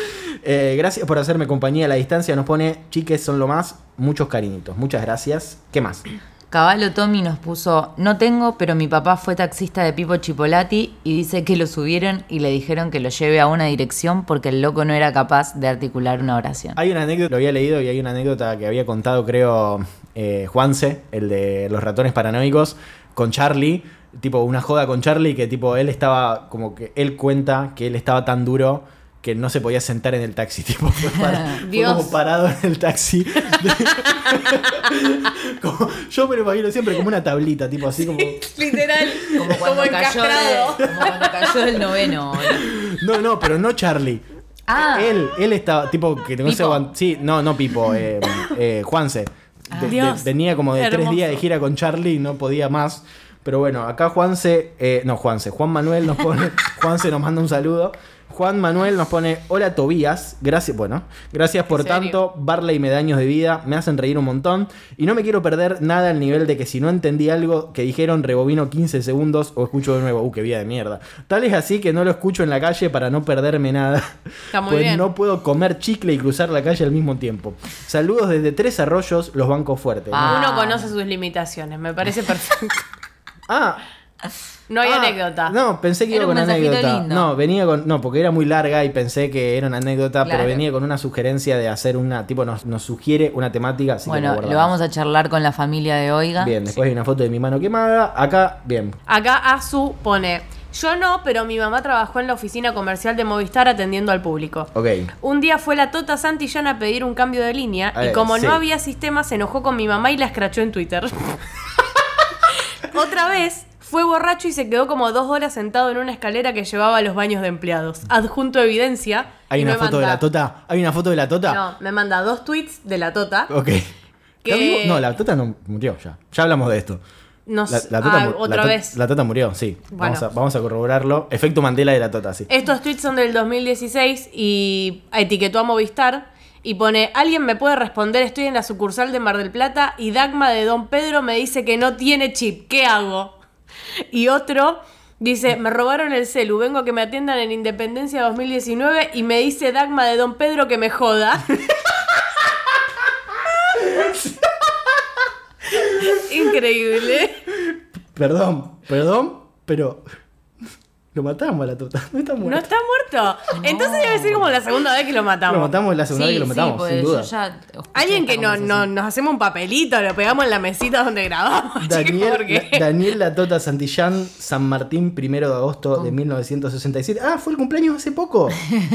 Speaker 2: Eh, gracias por hacerme compañía a la distancia. Nos pone, chiques son lo más, muchos cariñitos. Muchas gracias. ¿Qué más?
Speaker 3: Caballo Tommy nos puso, no tengo, pero mi papá fue taxista de Pipo Chipolati y dice que lo subieron y le dijeron que lo lleve a una dirección porque el loco no era capaz de articular una oración.
Speaker 2: Hay una anécdota, lo había leído y hay una anécdota que había contado, creo, eh, Juanse, el de los ratones paranoicos, con Charlie. Tipo, una joda con Charlie que tipo, él estaba, como que él cuenta que él estaba tan duro que no se podía sentar en el taxi. Tipo, fue, para- fue
Speaker 4: Dios.
Speaker 2: como parado en el taxi. Como- yo me lo imagino siempre como una tablita, tipo así como...
Speaker 4: Literal.
Speaker 3: Como cuando, cayó, de- como cuando cayó del noveno.
Speaker 2: No, no, pero no Charlie.
Speaker 3: Ah.
Speaker 2: Él, él estaba, tipo, que no se
Speaker 3: Pipo.
Speaker 2: aguant- Sí, no, no Pipo, eh, eh, Juanse. De- de-
Speaker 4: Dios,
Speaker 2: venía como de tres días de gira con Charlie y no podía más. Pero bueno, acá Juanse, eh, no Juanse, Juan Manuel nos pone, Juanse nos manda un saludo. Juan Manuel nos pone, hola Tobías, gracias, bueno, gracias por tanto, Barley y Medaños de vida, me hacen reír un montón y no me quiero perder nada al nivel de que si no entendí algo que dijeron rebobino 15 segundos o escucho de nuevo, uh, qué vida de mierda. Tal es así que no lo escucho en la calle para no perderme nada.
Speaker 4: Está muy
Speaker 2: pues
Speaker 4: bien.
Speaker 2: no puedo comer chicle y cruzar la calle al mismo tiempo. Saludos desde Tres Arroyos, los bancos fuertes.
Speaker 3: Ah.
Speaker 4: Uno conoce sus limitaciones, me parece perfecto.
Speaker 2: Ah,
Speaker 4: No hay
Speaker 2: ah,
Speaker 4: anécdota.
Speaker 2: No, pensé que
Speaker 3: Era
Speaker 2: iba con anécdota.
Speaker 3: lindo.
Speaker 2: No, venía con. No, porque era muy larga y pensé que era una anécdota, pero venía con una sugerencia de hacer una. Tipo, nos, nos sugiere una temática. Así
Speaker 3: Bueno, lo vamos a charlar con la familia de Oiga.
Speaker 2: Bien, después hay una foto de mi mano quemada. Acá, bien.
Speaker 4: Acá Azu pone, yo no, pero mi mamá trabajó en la oficina comercial de Movistar atendiendo al público.
Speaker 2: Ok.
Speaker 4: Un día fue la Tota Santillán a pedir un cambio de línea
Speaker 2: Eh,
Speaker 4: y como
Speaker 2: sí.
Speaker 4: no había sistema se enojó con mi mamá y la escrachó en Twitter. Otra vez fue borracho y se quedó como dos horas sentado en una escalera que llevaba a los baños de empleados. Adjunto evidencia.
Speaker 2: ¿Hay una foto de la tota? ¿Hay una foto de la tota?
Speaker 4: No, me manda dos tweets de la Tota.
Speaker 2: Ok.
Speaker 4: Que-.
Speaker 2: No, la tota no murió ya. Ya hablamos de esto.
Speaker 4: No
Speaker 2: La,
Speaker 4: sé-
Speaker 2: la tota,
Speaker 4: ah, otra
Speaker 2: la
Speaker 4: vez.
Speaker 2: La tota murió, sí.
Speaker 4: Bueno.
Speaker 2: Vamos, a, vamos a corroborarlo. Efecto Mandela de la tota, sí.
Speaker 4: Estos tweets son del 2016 y etiquetó a Movistar y pone, alguien me puede responder, estoy en la sucursal de Mar del Plata y Dagma de Don Pedro me dice que no tiene chip, ¿qué hago? Y otro dice, me robaron el celu, vengo a que me atiendan en Independencia 2019 y me dice Dagma de Don Pedro que me joda. Increíble.
Speaker 2: Perdón, perdón, pero. Lo matamos a la tota. No está
Speaker 4: ¿No
Speaker 2: muerto.
Speaker 4: está muerto? Entonces debe ser como la segunda vez que lo matamos.
Speaker 2: Lo matamos la segunda vez que lo matamos,
Speaker 3: pues
Speaker 2: sin duda.
Speaker 3: ya
Speaker 4: Alguien que no, no- nos hacemos un papelito, lo pegamos en la mesita donde grabamos.
Speaker 2: Daniel,
Speaker 4: porque-
Speaker 2: Da- Daniel La Tota Santillán, San Martín, primero de agosto de 1967. Ah, fue el cumpleaños hace poco.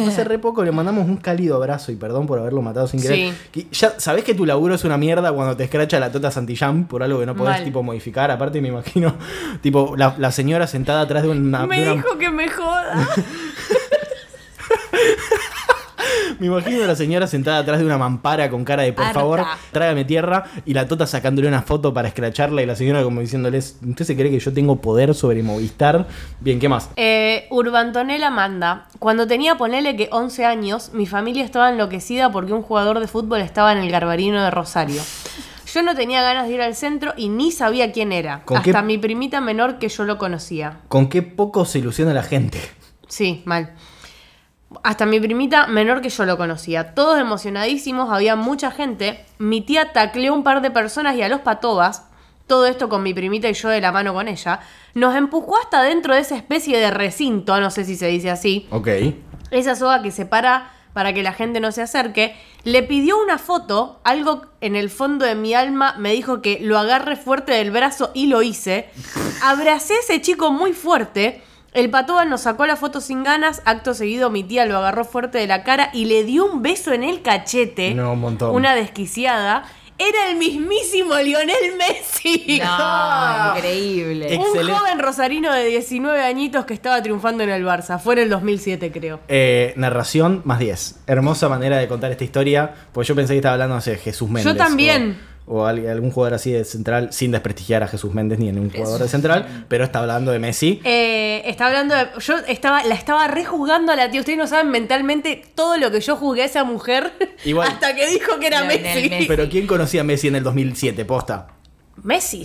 Speaker 2: Hace re poco le mandamos un cálido abrazo y perdón por haberlo matado sin querer. Que Ya sabés que tu laburo es una mierda cuando te escracha la Tota Santillán por algo que no podés
Speaker 4: Mal.
Speaker 2: tipo modificar. Aparte me imagino, tipo, la, la señora sentada atrás de una,
Speaker 4: me
Speaker 2: de una-
Speaker 4: dijo que me joda.
Speaker 2: Me imagino a la señora sentada atrás de una mampara con cara de por
Speaker 3: Harta.
Speaker 2: favor, trágame tierra y la tota sacándole una foto para escracharla y la señora como diciéndoles, ¿usted se cree que yo tengo poder sobre Movistar? Bien, ¿qué más?
Speaker 4: Eh, Urbantonela manda. Cuando tenía, ponele que 11 años, mi familia estaba enloquecida porque un jugador de fútbol estaba en el Garbarino de Rosario. Yo no tenía ganas de ir al centro y ni sabía quién era.
Speaker 2: ¿Con
Speaker 4: Hasta
Speaker 2: qué-
Speaker 4: mi primita menor que yo lo conocía.
Speaker 2: ¿Con qué poco se ilusiona la gente?
Speaker 4: Sí, mal. Hasta mi primita menor que yo lo conocía. Todos emocionadísimos, había mucha gente. Mi tía tacleó un par de personas y a los patobas, todo esto con mi primita y yo de la mano con ella, nos empujó hasta dentro de esa especie de recinto, no sé si se dice así,
Speaker 2: Ok.
Speaker 4: esa soga que separa para que la gente no se acerque, le pidió una foto, algo en el fondo de mi alma me dijo que lo agarre fuerte del brazo y lo hice. Abracé a ese chico muy fuerte. El patoba nos sacó la foto sin ganas, acto seguido mi tía lo agarró fuerte de la cara y le dio un beso en el cachete.
Speaker 2: No, un montón.
Speaker 4: Una desquiciada. Era el mismísimo Lionel Messi.
Speaker 3: No, increíble.
Speaker 4: Un joven rosarino de 19 añitos que estaba triunfando en el Barça. Fue en el 2007, creo.
Speaker 2: Eh, narración más 10. Hermosa manera de contar esta historia. Pues yo pensé que estaba hablando, no sé, Jesús Méndez.
Speaker 4: también.
Speaker 2: o- o al- algún jugador así de central, sin desprestigiar a Jesús Méndez ni a ningún jugador de central, pero está hablando de Messi.
Speaker 4: Eh, está hablando de. Yo estaba, la estaba rejuzgando a la tía. Ustedes no saben mentalmente todo lo que yo juzgué a esa mujer
Speaker 2: Igual.
Speaker 4: hasta que dijo que era Messi.
Speaker 3: Messi.
Speaker 2: Pero ¿quién conocía a Messi en el 2007? Posta.
Speaker 4: Messi.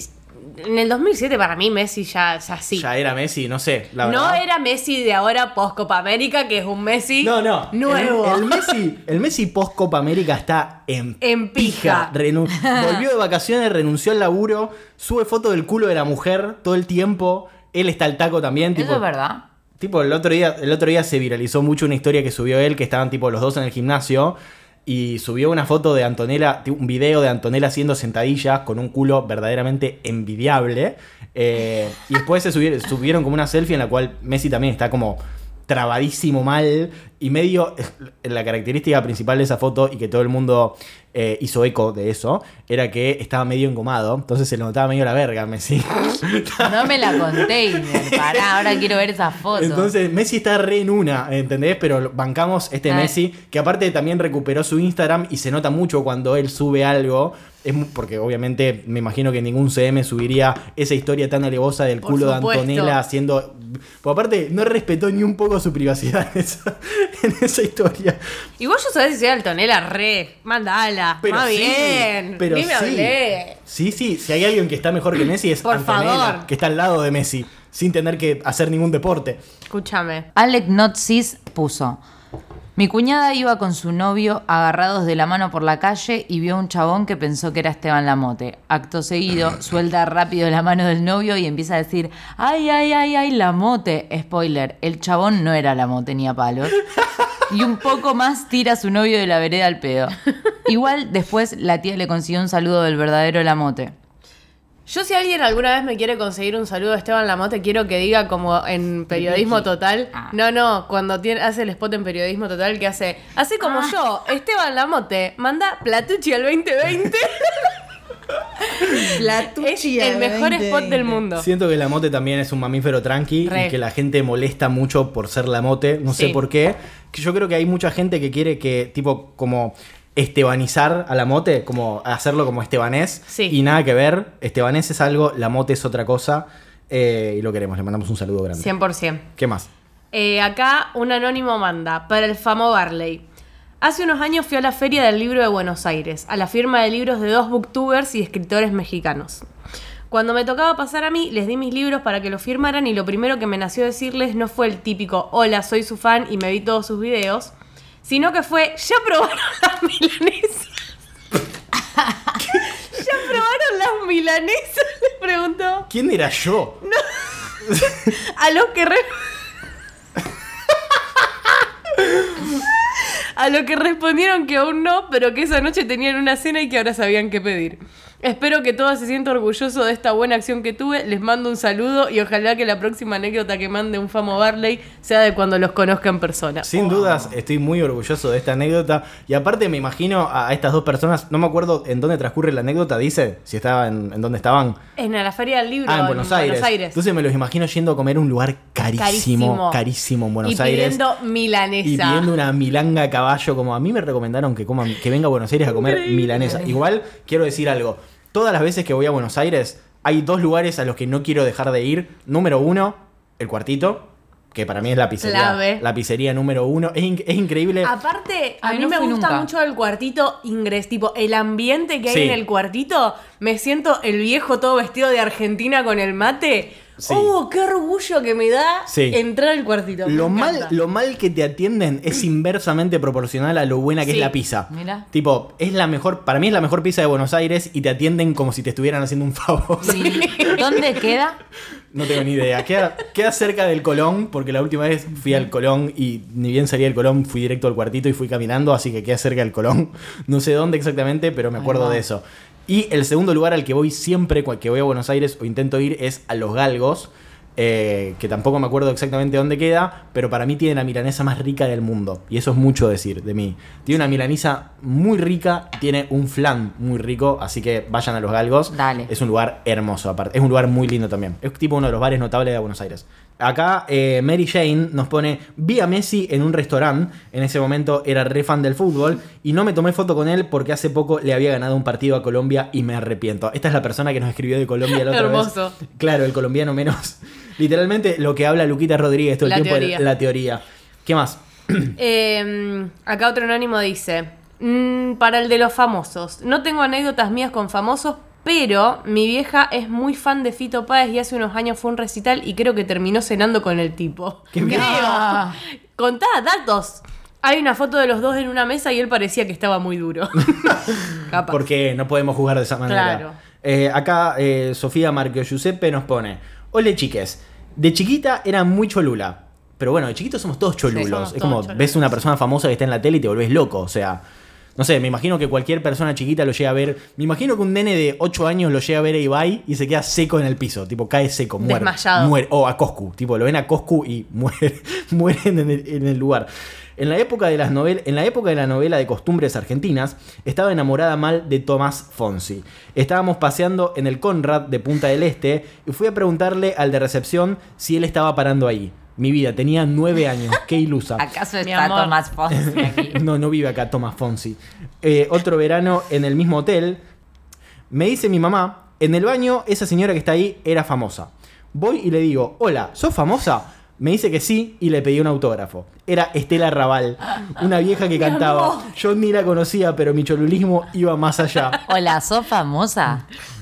Speaker 4: En el 2007 para mí Messi ya, ya sí.
Speaker 2: Ya era Messi, no sé, la
Speaker 4: no
Speaker 2: verdad.
Speaker 4: era Messi de ahora post Copa América, que es un Messi
Speaker 2: No, no.
Speaker 4: nuevo.
Speaker 2: El, el Messi, el Messi post Copa América está en,
Speaker 4: En pija.
Speaker 2: Volvió de vacaciones, renunció al laburo, sube foto del culo de la mujer todo el tiempo. Él está al taco también.
Speaker 3: Eso
Speaker 2: tipo,
Speaker 3: es verdad.
Speaker 2: Tipo, el otro, día, el otro día se viralizó mucho una historia que subió él, que estaban tipo los dos en el gimnasio. Y subió una foto de Antonella, un video de Antonella haciendo sentadillas con un culo verdaderamente envidiable. Eh, y después se subieron, subieron como una selfie en la cual Messi también está como trabadísimo mal. Y medio, la característica principal de esa foto, y que todo el mundo eh, hizo eco de eso, era que estaba medio engomado. Entonces se le notaba medio la verga a Messi.
Speaker 3: No me la container. Pará, ahora quiero ver esa foto.
Speaker 2: Entonces, Messi está re en una, ¿entendés? Pero bancamos este. Messi, que aparte también recuperó su Instagram y se nota mucho cuando él sube algo. Es porque obviamente me imagino que ningún CM subiría esa historia tan alevosa del
Speaker 4: Por
Speaker 2: culo de. Antonella haciendo. Pues aparte, no respetó ni un poco su privacidad en esa, en esa historia.
Speaker 4: Igual yo sabés si soy Altonela, re. Mandala.
Speaker 2: Pero
Speaker 4: Más
Speaker 2: sí,
Speaker 4: bien.
Speaker 2: pero
Speaker 4: Ni me
Speaker 2: sí.
Speaker 4: hablé.
Speaker 2: Sí, sí, si hay alguien que está mejor que Messi es
Speaker 4: Por
Speaker 2: Antonella,
Speaker 4: favor.
Speaker 2: que está al lado de Messi, sin tener que hacer ningún deporte.
Speaker 4: Escúchame.
Speaker 3: Alec Notsis puso. Mi cuñada iba con su novio agarrados de la mano por la calle y vio a un chabón que pensó que era Esteban Lamote. Acto seguido, suelta rápido la mano del novio y empieza a decir, ay, ay, ay, ay, Lamote. Spoiler, el chabón no era Lamote ni a palos. Y un poco más tira a su novio de la vereda al pedo. Igual después la tía le consiguió un saludo del verdadero Lamote.
Speaker 4: Yo si alguien alguna vez me quiere conseguir un saludo de Esteban Lamote, quiero que diga como en Periodismo Total.
Speaker 3: Ah.
Speaker 4: No, no, cuando tiene, hace el spot en Periodismo Total que hace, así como
Speaker 3: Ah.
Speaker 4: yo, Esteban Lamote, manda Platucci al 2020. es el mejor spot del mundo.
Speaker 2: Siento que la mote también es un mamífero tranqui
Speaker 4: Re.
Speaker 2: y que la gente molesta mucho por ser la mote. No sé por qué. Que yo creo que hay mucha gente que quiere que, tipo, como estebanizar a la mote, como hacerlo como estebanés.
Speaker 4: Sí.
Speaker 2: Y nada que ver. Estebanés es algo, la mote es otra cosa. eh, y lo queremos, le mandamos un saludo grande.
Speaker 4: 100%.
Speaker 2: ¿Qué más?
Speaker 4: Eh, acá un anónimo manda, para el famo Barley. Hace unos años fui a la Feria del Libro de Buenos Aires, a la firma de libros de dos booktubers y escritores mexicanos. Cuando me tocaba pasar a mí, les di mis libros para que los firmaran y lo primero que me nació decirles no fue el típico hola, soy su fan y me vi todos sus videos, sino que fue ya probaron las milanesas. ¿Ya probaron las milanesas? Les preguntó.
Speaker 2: ¿Quién era yo?
Speaker 4: A lo que re- A lo que respondieron que aún no, pero que esa noche tenían una cena y que ahora sabían qué pedir. Espero que todo se sienta orgulloso de esta buena acción que tuve. Les mando un saludo y ojalá que la próxima anécdota que mande un famo Barley sea de cuando los conozca en persona.
Speaker 2: Sin dudas, estoy muy orgulloso de esta anécdota. Y aparte me imagino a estas dos personas, no me acuerdo en dónde transcurre la anécdota, dice, si estaba en, en dónde estaban.
Speaker 4: En la Feria del Libro
Speaker 2: Ah, en Buenos Aires. Entonces me los imagino yendo a comer a un lugar carísimo, carísimo, en Buenos
Speaker 4: y
Speaker 2: Aires.
Speaker 4: pidiendo milanesa.
Speaker 2: Y pidiendo una milanga a caballo, como a mí me recomendaron que coman, que venga a Buenos Aires a comer milanesa. Igual quiero decir algo. Todas las veces que voy a Buenos Aires, hay dos lugares a los que no quiero dejar de ir. Número uno, el cuartito, que para mí es la pizzería.
Speaker 4: Clave.
Speaker 2: La pizzería número uno. Es, in- es increíble.
Speaker 4: Aparte, a mí
Speaker 3: no
Speaker 4: me gusta
Speaker 3: nunca.
Speaker 4: mucho el cuartito ingres, tipo el ambiente que hay
Speaker 2: Sí.
Speaker 4: en el cuartito. Me siento el viejo todo vestido de Argentina con el mate.
Speaker 2: Sí.
Speaker 4: ¡Oh, qué orgullo que me da
Speaker 2: Sí.
Speaker 4: entrar al cuartito!
Speaker 2: Lo
Speaker 4: Me
Speaker 2: mal, lo mal que te atienden es inversamente proporcional a lo buena que
Speaker 4: Sí.
Speaker 2: es la pizza.
Speaker 3: Mira.
Speaker 2: Tipo, es la mejor, para mí es la mejor pizza de Buenos Aires y te atienden como si te estuvieran haciendo un favor.
Speaker 3: ¿Dónde queda?
Speaker 2: No tengo ni idea. Queda, queda cerca del Colón, porque la última vez fui al Colón y ni bien salí del Colón, fui directo al cuartito y fui caminando, así que queda cerca del Colón. No sé dónde exactamente, pero me acuerdo de eso. Y el segundo lugar al que voy siempre que voy a Buenos Aires o intento ir es a Los Galgos, eh, que tampoco me acuerdo exactamente dónde queda, pero para mí tiene la milanesa más rica del mundo. Y eso es mucho decir de mí. Tiene una milanesa muy rica, tiene un flan muy rico, así que vayan a Los Galgos.
Speaker 3: Dale.
Speaker 2: Es un lugar hermoso aparte. Es un lugar muy lindo también. Es tipo uno de los bares notables de Buenos Aires. Acá eh, Mary Jane nos pone, vi a Messi en un restaurante, en ese momento era re fan del fútbol, y no me tomé foto con él porque hace poco le había ganado un partido a Colombia y me arrepiento. Esta es la persona que nos escribió de Colombia la otra
Speaker 4: Hermoso.
Speaker 2: vez. Claro, el colombiano menos. Literalmente lo que habla Luquita Rodríguez todo el
Speaker 4: La
Speaker 2: tiempo,
Speaker 4: teoría.
Speaker 2: la teoría. ¿Qué más?
Speaker 4: Eh, acá otro anónimo dice: "Mm, Para el de los famosos. No tengo anécdotas mías con famosos, pero mi vieja es muy fan de Fito Páez y hace unos años fue a un recital y creo que terminó cenando con el tipo.
Speaker 2: Qué bien.
Speaker 3: Ah.
Speaker 4: Contá datos. Hay una foto de los dos en una mesa y él parecía que estaba muy duro. Capaz.
Speaker 2: Porque no podemos jugar de esa manera.
Speaker 4: Claro.
Speaker 2: Eh, acá eh, Sofía Marquio Giuseppe nos pone: Ole chiques, de chiquita era muy cholula. Pero bueno, de chiquitos somos todos cholulos.
Speaker 4: somos
Speaker 2: es
Speaker 4: todos
Speaker 2: como
Speaker 4: cholulos.
Speaker 2: ves una persona famosa que está en la tele y te volvés loco. O sea, no sé, me imagino que cualquier persona chiquita lo llega a ver. Me imagino que un nene de 8 años lo llega a ver a Ibai y se queda seco en el piso. Tipo, cae seco, muere.
Speaker 4: Desmayado.
Speaker 2: Muere. O a Coscu. Tipo, lo ven a Coscu y muere, mueren en el, en el lugar. En la, época de las novel- en la época de la novela de costumbres argentinas, estaba enamorada mal de Tomás Fonsi. Estábamos paseando en el Conrad de Punta del Este y fui a preguntarle al de recepción si él estaba parando ahí. Mi vida, tenía nueve años, qué ilusa.
Speaker 3: ¿Acaso está. Tomás Fonsi aquí?
Speaker 2: No, no vive acá Tomás Fonsi. Eh, otro verano en el mismo hotel. Me dice mi mamá, en el baño esa señora que está ahí era famosa. Voy y le digo, hola, ¿sos famosa? Me dice que sí y le pedí un autógrafo. Era Estela Raval, una vieja que cantaba. Yo ni la conocía, pero mi cholulismo iba más allá.
Speaker 3: Hola, ¿sos famosa?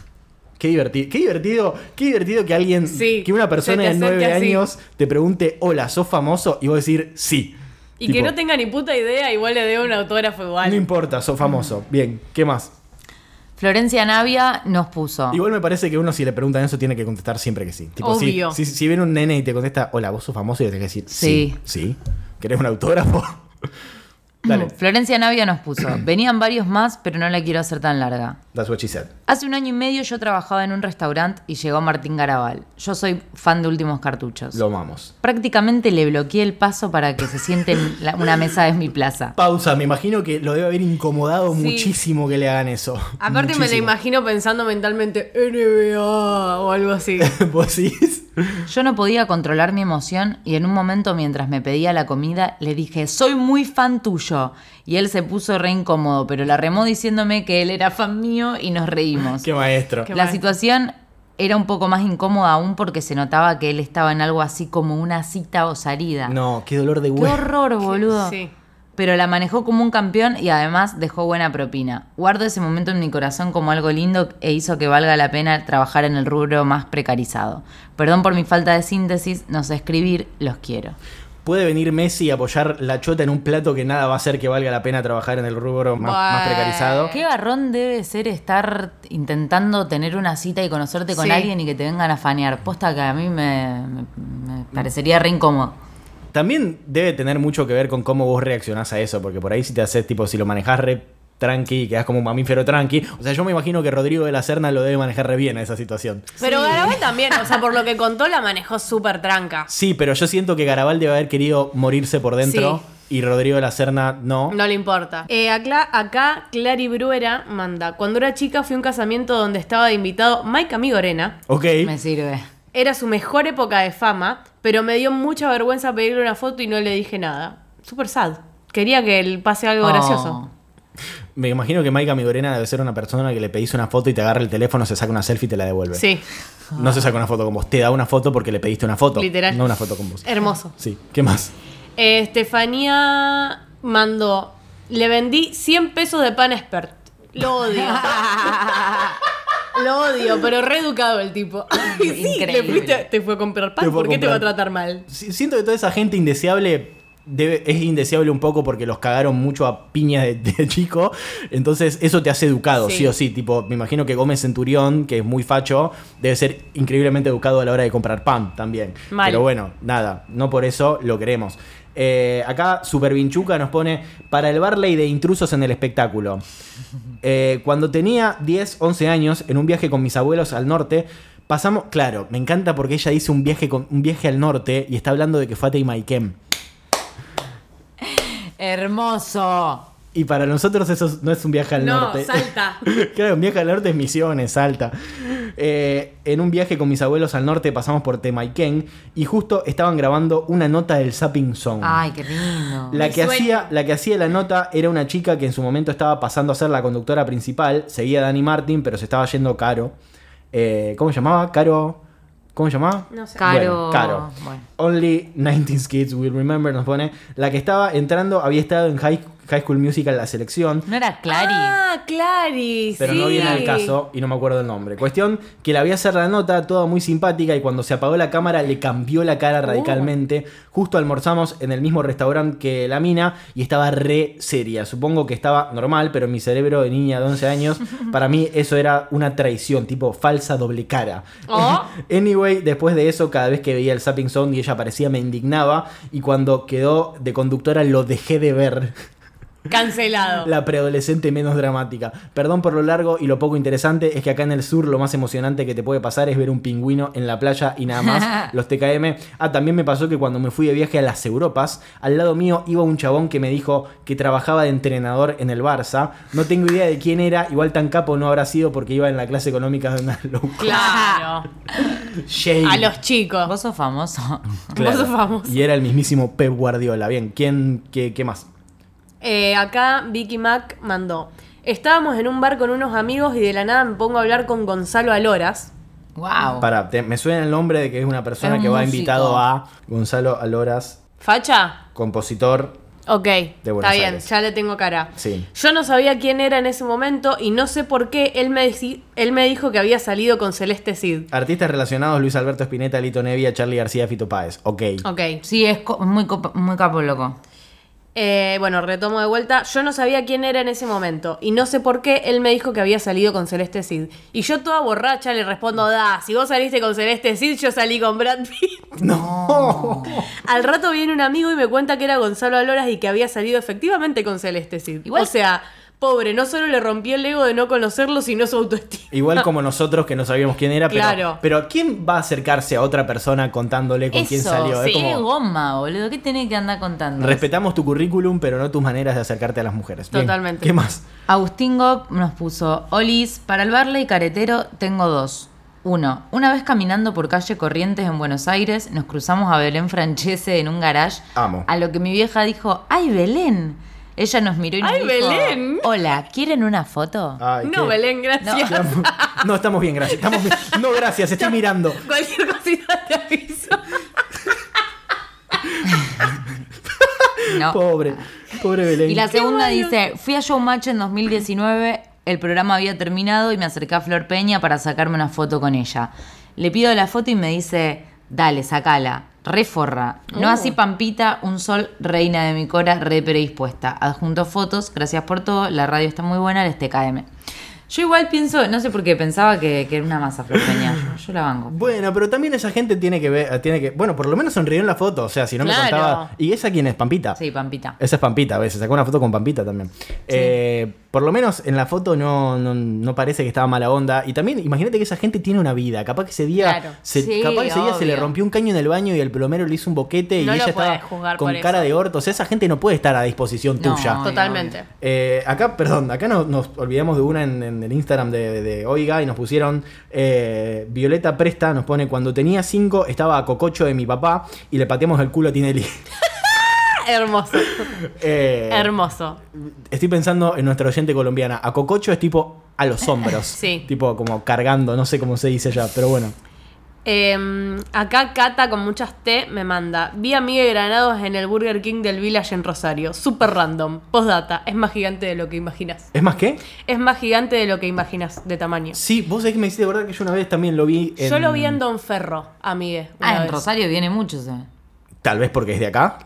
Speaker 2: Qué divertido, qué divertido, qué divertido que alguien,
Speaker 4: Sí,
Speaker 2: que una persona de nueve
Speaker 4: así.
Speaker 2: años te pregunte, hola, ¿sos famoso? Y vos decir, sí.
Speaker 4: Y que no tenga ni puta idea, igual le dé un autógrafo igual.
Speaker 2: No importa, sos famoso. Bien, ¿qué más?
Speaker 3: Florencia Navia nos puso.
Speaker 2: Igual me parece que uno si le preguntan eso tiene que contestar siempre que sí. Tipo,
Speaker 4: Obvio.
Speaker 2: Si, si, viene un nene y te contesta, hola, vos sos famoso, y te tienes que decir, sí.
Speaker 3: Sí.
Speaker 2: Sí. ¿Querés un autógrafo? Dale.
Speaker 3: Florencia Navia nos puso. Venían varios más, pero no la quiero hacer tan larga.
Speaker 2: That's what she said.
Speaker 3: Hace un año y medio yo trabajaba en un restaurante y llegó Martín Garabal. Yo soy fan de Últimos Cartuchos.
Speaker 2: Lo amamos.
Speaker 3: Prácticamente le bloqueé el paso para que se siente en la- una mesa de mi plaza.
Speaker 2: Pausa, me imagino que lo debe haber incomodado
Speaker 4: Sí.
Speaker 2: muchísimo que le hagan eso.
Speaker 4: Aparte me la
Speaker 2: Muchísimo.
Speaker 4: imagino pensando mentalmente NBA o algo así.
Speaker 2: ¿Vos decís?
Speaker 3: Yo no podía controlar mi emoción y en un momento mientras me pedía la comida le dije, soy muy fan tuyo. Y él se puso re incómodo, pero la remó diciéndome que él era fan mío y nos reímos.
Speaker 2: Qué maestro.
Speaker 4: Qué
Speaker 3: La situación era un poco más incómoda aún porque se notaba que él estaba en algo así como una cita o salida.
Speaker 2: No, qué dolor de
Speaker 3: Qué
Speaker 2: huevo.
Speaker 3: horror, boludo.
Speaker 4: Sí.
Speaker 3: Pero la manejó como un campeón y además dejó buena propina. Guardo ese momento en mi corazón como algo lindo e hizo que valga la pena trabajar en el rubro más precarizado. Perdón por mi falta de síntesis, no sé escribir, los quiero.
Speaker 2: ¿Puede venir Messi y apoyar la chota en un plato que nada va a hacer que valga la pena trabajar en el rubro más, precarizado?
Speaker 3: Qué garrón debe ser estar intentando tener una cita y conocerte con
Speaker 4: Sí.
Speaker 3: alguien y que te vengan a fanear. Posta que a mí me, me- me parecería re incómodo.
Speaker 2: También debe tener mucho que ver con cómo vos reaccionás a eso, porque por ahí si te haces, tipo, si lo manejás re tranqui y quedás como un mamífero tranqui. O sea, yo me imagino que Rodrigo de la Serna lo debe manejar re bien a esa situación.
Speaker 4: Pero Garabal también, o sea, por lo que contó, la manejó súper tranca.
Speaker 2: Sí, pero yo siento que Garabal debe haber querido morirse por dentro y Rodrigo de la Serna no.
Speaker 4: No le importa. Eh, acá, acá Clary Bruera manda. Cuando era chica fui a un casamiento donde estaba de invitado Mike Amigorena.
Speaker 2: Ok.
Speaker 3: Me sirve.
Speaker 4: Era su mejor época de fama, pero me dio mucha vergüenza pedirle una foto y no le dije nada. Super sad. Quería que él pase algo
Speaker 3: Oh.
Speaker 4: gracioso.
Speaker 2: Me imagino que Maika Migorena debe ser una persona que le pedís una foto y te agarra el teléfono, se saca una selfie y te la devuelve.
Speaker 4: Sí,
Speaker 2: No se saca una foto con vos, te da una foto porque le pediste una foto.
Speaker 4: Literal.
Speaker 2: No una foto con vos.
Speaker 4: hermoso.
Speaker 2: Sí, ¿qué más?
Speaker 4: Eh, Estefanía mandó. Le vendí 100 pesos de pan expert. Lo odio. Lo odio, pero reeducado el tipo. sí,
Speaker 3: Increíble.
Speaker 4: le fuiste- te fue a comprar pan. ¿Por qué te va a tratar mal?
Speaker 2: Si- Siento que toda esa gente indeseable debe- es indeseable un poco porque los cagaron mucho a piñas de, de chico. Entonces, eso te hace educado, sí.
Speaker 4: Sí.
Speaker 2: o sí. Tipo, me imagino que Gómez Centurión, que es muy facho, debe ser increíblemente educado a la hora de comprar pan también.
Speaker 4: Mal.
Speaker 2: Pero bueno, nada, no por eso lo queremos. Eh, acá Super Vinchuca nos pone para el Barley de intrusos en el espectáculo. Eh, cuando tenía 10, 11 años, en un viaje con mis abuelos al norte, pasamos. Claro, me encanta porque ella dice un viaje, con, un viaje al norte y está hablando de que fue a Teimaikem.
Speaker 3: Hermoso.
Speaker 2: Y para nosotros eso no es un viaje al
Speaker 4: No,
Speaker 2: norte.
Speaker 4: Salta.
Speaker 2: claro, un viaje al norte es Misiones, Salta. Eh, en un viaje con mis abuelos al norte pasamos por Temaiken y justo estaban grabando una nota del Sapping Song.
Speaker 3: Ay, qué lindo.
Speaker 2: La que, hacía, la que hacía la nota era una chica que en su momento estaba pasando a ser la conductora principal. Seguía a Dani Martin, pero se estaba yendo Caro. Eh, ¿Cómo se llamaba? Caro. ¿Cómo se llamaba?
Speaker 4: No sé.
Speaker 3: Caro.
Speaker 2: Bueno, Caro.
Speaker 3: Bueno.
Speaker 2: Only 90s Kids Will Remember nos pone. La que estaba entrando había estado en High, High School Musical la selección.
Speaker 3: ¿No era Clary?
Speaker 4: Ah, Clary.
Speaker 2: Pero
Speaker 4: sí.
Speaker 2: no viene al caso y no me acuerdo el nombre. Cuestión que la vi hacer la nota, toda muy simpática, y cuando se apagó la cámara le cambió la cara radicalmente. Justo almorzamos en el mismo restaurante que la mina y estaba re seria. Supongo que estaba normal, pero en mi cerebro de niña de 11 años, para mí eso era una traición, tipo falsa doble cara.
Speaker 4: Oh.
Speaker 2: Anyway, después de eso, cada vez que veía el Sapping Sound y ella aparecía, me indignaba. Y cuando quedó de conductora, lo dejé de ver.
Speaker 4: Cancelado.
Speaker 2: La preadolescente menos dramática. Perdón por lo largo y lo poco interesante es que acá en el sur lo más emocionante que te puede pasar es ver un pingüino en la playa y nada más. Los TKM. Ah, también me pasó que cuando me fui de viaje a las Europas, al lado mío iba un chabón que me dijo que trabajaba de entrenador en el Barça. No tengo idea de quién era, igual tan capo no habrá sido porque iba en la clase económica de una cost.
Speaker 4: Claro.
Speaker 2: Shame.
Speaker 4: A los chicos.
Speaker 3: Vos sos famoso.
Speaker 2: Claro.
Speaker 4: Vos sos famoso.
Speaker 2: Y era el mismísimo Pep Guardiola. Bien, ¿quién, qué, qué más?
Speaker 4: Eh, acá Vicky Mac mandó. Estábamos en un bar con unos amigos y de la nada me pongo a hablar con Gonzalo Aloras.
Speaker 3: wow.
Speaker 2: Para, te- me suena el nombre de que es una persona
Speaker 3: Es un
Speaker 2: que va invitado a Gonzalo Aloras,
Speaker 4: ¿Facha?
Speaker 2: compositor.
Speaker 4: Ok,
Speaker 2: Buenos
Speaker 4: está bien,
Speaker 2: Aires.
Speaker 4: ya le tengo cara.
Speaker 2: Sí.
Speaker 4: Yo no sabía quién era en ese momento y no sé por qué él me, él me dijo que había salido con Celeste Cid.
Speaker 2: Artistas relacionados: Luis Alberto Spinetta, Lito Nevia, Charlie García, Fito Páez. Ok.
Speaker 4: Ok.
Speaker 3: Sí, es co- muy, muy capo loco.
Speaker 4: Eh, bueno, retomo de vuelta. Yo no sabía quién era en ese momento. Y no sé por qué él me dijo que había salido con Celeste Cid. Y yo toda borracha le respondo, da, si vos saliste con Celeste Cid, yo salí con Brad Pitt.
Speaker 2: No.
Speaker 4: Al rato viene un amigo y me cuenta que era Gonzalo Aloras y que había salido efectivamente con Celeste Cid.
Speaker 3: Igual-
Speaker 4: O sea, pobre, no solo le rompí el ego de no conocerlo, sino su autoestima.
Speaker 2: Igual como nosotros que no sabíamos quién era, pero,
Speaker 4: Claro.
Speaker 2: pero ¿quién va a acercarse a otra persona contándole con quién salió?
Speaker 3: sí,
Speaker 2: Es como,
Speaker 3: goma, boludo. ¿Qué tenés que andar contando?
Speaker 2: respetamos tu currículum, pero no tus maneras de acercarte a las mujeres. Bien,
Speaker 4: Totalmente.
Speaker 2: ¿Qué más?
Speaker 3: Agustín Gop nos puso, Olis, para el Barley Caretero tengo dos. Uno, una vez caminando por calle Corrientes en Buenos Aires, nos cruzamos a Belén Francese en un garage.
Speaker 2: Amo.
Speaker 3: A lo que mi vieja dijo, ¡ay, Belén! Ella nos miró y nos
Speaker 4: ¡Ay,
Speaker 3: dijo,
Speaker 4: Belén!
Speaker 3: Hola, ¿quieren una foto?
Speaker 2: Ay,
Speaker 4: no,
Speaker 2: qué-
Speaker 4: Belén, gracias.
Speaker 2: No, estamos bien, gracias. Estamos bien. No, gracias, estoy mirando.
Speaker 4: Cualquier cosita te aviso.
Speaker 3: No.
Speaker 2: Pobre, pobre Belén.
Speaker 3: Y la segunda dice, fui a Showmatch en 2019, el programa había terminado y me acerqué a Flor Peña para sacarme una foto con ella. Le pido la foto y me dice, dale, sacala, re forra. No
Speaker 4: Oh.
Speaker 3: así Pampita, un sol, reina de mi cora, re predispuesta. Adjunto fotos, gracias por todo, la radio está muy buena, el TKM. Yo igual pienso, no sé por qué, pensaba que, que era una masa Flor Peña, yo, yo la banco.
Speaker 2: Bueno, pero también esa gente tiene que ver, tiene que, bueno, por lo menos sonrió en la foto, o sea, si no me
Speaker 4: Claro.
Speaker 2: contaba. ¿Y esa quién es? Pampita.
Speaker 3: Sí, Pampita.
Speaker 2: Esa es Pampita, a veces sacó una foto con Pampita también. Eh, por lo menos en la foto no, no, no parece que estaba mala onda. Y también imagínate que esa gente tiene una vida. Capaz que ese día,
Speaker 4: Claro.
Speaker 2: se,
Speaker 3: Sí,
Speaker 2: capaz que ese día se le rompió un caño en el baño y el plomero le hizo un boquete
Speaker 4: No
Speaker 2: y
Speaker 4: lo
Speaker 2: ella estaba con
Speaker 4: por
Speaker 2: cara
Speaker 4: eso.
Speaker 2: de orto. O sea, esa gente no puede estar a disposición
Speaker 3: No,
Speaker 2: tuya.
Speaker 4: Totalmente.
Speaker 2: Eh, acá, perdón, acá no- nos olvidamos de una en, en el Instagram de, de Oiga y nos pusieron eh, Violeta Presta, nos pone cuando tenía cinco estaba a cococho de mi papá y le pateamos el culo a Tinelli.
Speaker 4: Hermoso.
Speaker 2: Eh,
Speaker 4: Hermoso.
Speaker 2: Estoy pensando en nuestra oyente colombiana. A cococho es tipo a los hombros.
Speaker 4: Sí.
Speaker 2: Tipo como cargando, no sé cómo se dice ya, pero bueno.
Speaker 4: Eh, acá Cata con muchas T me manda. Vi a Miguel Granados en el Burger King del Village en Rosario. Super random. Postdata. Es más gigante de lo que imaginas.
Speaker 2: ¿Es más qué?
Speaker 4: Es más gigante de lo que imaginas de tamaño.
Speaker 2: Sí, vos sabés que me hiciste acordar que yo una vez también lo vi en...
Speaker 4: Yo lo vi en Don Ferro, a Miguel.
Speaker 3: Ah, en
Speaker 4: vez.
Speaker 3: Rosario viene mucho, ¿sí?
Speaker 2: Tal vez porque es de acá.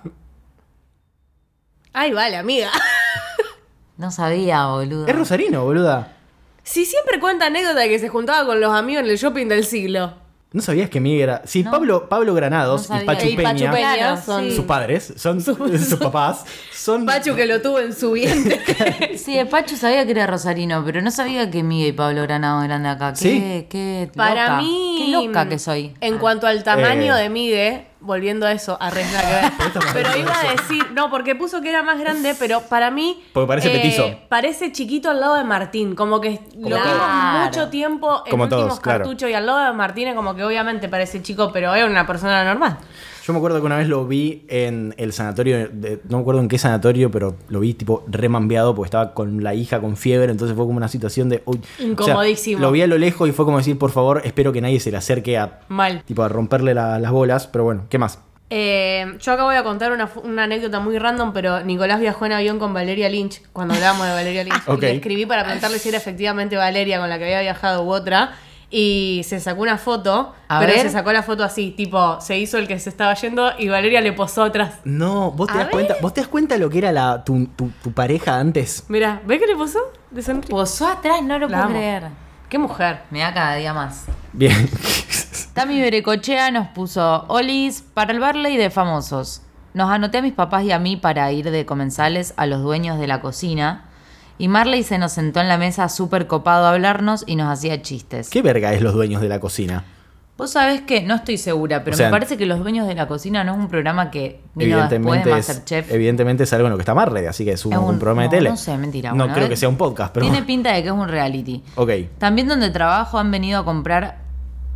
Speaker 4: Ay, vale, amiga.
Speaker 3: No sabía, boludo.
Speaker 2: Es rosarino, boluda.
Speaker 4: Si siempre cuenta anécdota de que se juntaba con los amigos en el shopping del siglo.
Speaker 2: ¿No sabías que Miguel era...? Sí,
Speaker 3: No.
Speaker 2: Pablo, Pablo Granados
Speaker 3: No
Speaker 2: y. Pachu
Speaker 4: Y Pachu
Speaker 2: Peña,
Speaker 3: Claro,
Speaker 4: son
Speaker 3: sí.
Speaker 2: sus padres, son sus papás, son...
Speaker 4: Pachu que lo tuvo en su vientre.
Speaker 3: Sí, de Pacho sabía que era rosarino, pero no sabía que Miguel y Pablo Granado eran de acá. Qué,
Speaker 2: Sí.
Speaker 3: qué
Speaker 4: Para
Speaker 3: loca.
Speaker 4: mí.
Speaker 3: Qué loca que soy.
Speaker 4: En cuanto al tamaño
Speaker 2: Eh.
Speaker 4: de Miguel, volviendo a eso, a Resna que ver. Pero iba a decir, no, porque puso que era más grande, pero para mí.
Speaker 2: Porque parece petizo.
Speaker 4: Parece chiquito al lado de Martín. Como que lo
Speaker 3: todos.
Speaker 4: vimos
Speaker 3: Claro.
Speaker 4: mucho tiempo en
Speaker 2: Como
Speaker 4: últimos
Speaker 2: todos, claro.
Speaker 4: cartuchos y al lado de Martín es como que obviamente parece chico, pero es una persona normal.
Speaker 2: Yo me acuerdo que una vez lo vi en el sanatorio, de- no me acuerdo en qué sanatorio, pero lo vi tipo remambeado porque estaba con la hija con fiebre, entonces fue como una situación de... uy, o sea,
Speaker 4: Incomodísimo.
Speaker 2: lo vi a lo lejos y fue como decir, por favor, espero que nadie se le acerque a,
Speaker 4: Mal.
Speaker 2: tipo, a romperle la- las bolas, pero bueno, ¿qué más?
Speaker 4: Eh, yo acá voy a contar una, anécdota muy random, pero Nicolás viajó en avión con Valeria Lynch, cuando hablábamos de Valeria Lynch.
Speaker 2: Ok.
Speaker 4: Y le escribí para preguntarle si era efectivamente Valeria con la que había viajado u otra. Y se sacó una foto,
Speaker 3: A
Speaker 4: pero
Speaker 3: ver.
Speaker 4: se sacó la foto así, tipo, se hizo el que se estaba yendo y Valeria le posó atrás.
Speaker 2: No, ¿vos te,
Speaker 4: A
Speaker 2: das
Speaker 4: ver.
Speaker 2: cuenta, ¿vos te das cuenta lo que era la, tu, tu- tu pareja antes?
Speaker 4: Mira, ¿ves que le posó? De sonrisa.
Speaker 3: Posó atrás, no lo
Speaker 4: La
Speaker 3: puedo
Speaker 4: amo.
Speaker 3: creer.
Speaker 4: Qué mujer.
Speaker 3: Me da cada día más.
Speaker 2: Bien.
Speaker 3: Tami Berecochea nos puso Olis para el Barley de famosos. Nos anoté a mis papás y a mí para ir de comensales a los dueños de la cocina. Y Marley se nos sentó en la mesa súper copado a hablarnos y nos hacía chistes.
Speaker 2: ¿Qué verga es los dueños de la cocina?
Speaker 3: Vos sabés que no estoy segura, pero
Speaker 2: O sea,
Speaker 3: me parece que Los Dueños de la Cocina no es un programa que vino después
Speaker 2: Evidentemente
Speaker 3: de
Speaker 2: es,
Speaker 3: Masterchef.
Speaker 2: evidentemente es algo en lo que está Marley, así que es un,
Speaker 3: Es un-
Speaker 2: un programa de
Speaker 3: no,
Speaker 2: tele.
Speaker 3: no sé, mentira,
Speaker 2: No
Speaker 3: bueno,
Speaker 2: creo
Speaker 3: a
Speaker 2: que sea un podcast, pero...
Speaker 3: Tiene pinta de que es un reality.
Speaker 2: Ok.
Speaker 3: También donde trabajo han venido a comprar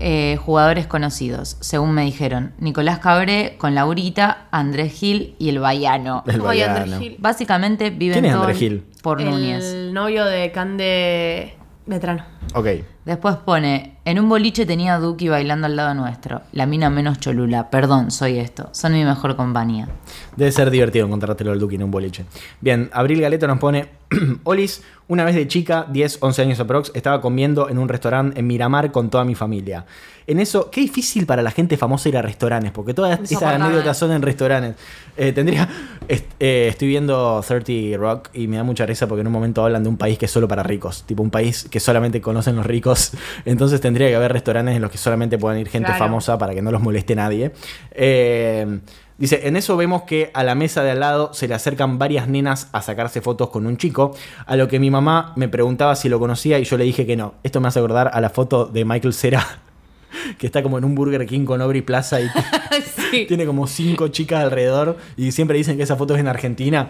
Speaker 3: eh, jugadores conocidos, según me dijeron. Nicolás Cabré con Laurita, Andrés Gil y el Baiano.
Speaker 2: El
Speaker 4: Ay, Andrés
Speaker 2: Baiano.
Speaker 4: Gil.
Speaker 3: Básicamente viven
Speaker 2: ¿Quién es Andrés Gil?
Speaker 3: por Núñez.
Speaker 4: El novio de Cande Vetrano.
Speaker 2: Ok.
Speaker 3: Después pone, en un boliche tenía a Duki bailando al lado nuestro. La mina menos cholula. Perdón, soy esto. Son mi mejor compañía.
Speaker 2: Debe ser divertido encontrártelo al Duque en un boliche. Bien, Abril Galeto nos pone: Olis, una vez de chica, 10, 11 años aprox, estaba comiendo en un restaurante en Miramar con toda mi familia. En eso, qué difícil para la gente famosa ir a restaurantes, porque todas esas anécdotas son en restaurantes. Eh, tendría. est- eh, estoy viendo 30 Rock y me da mucha risa porque en un momento hablan de un país que es solo para ricos, tipo un país que solamente conocen los ricos. Entonces tendría que haber restaurantes en los que solamente puedan ir gente
Speaker 4: Claro.
Speaker 2: famosa para que no los moleste nadie. Eh, dice, en eso vemos que a la mesa de al lado se le acercan varias nenas a sacarse fotos con un chico, a lo que mi mamá me preguntaba si lo conocía y yo le dije que no. Esto me hace acordar a la foto de Michael Cera, que está como en un Burger King con Aubrey Plaza y
Speaker 4: sí.
Speaker 2: tiene como cinco chicas alrededor y siempre dicen que esa foto es en Argentina.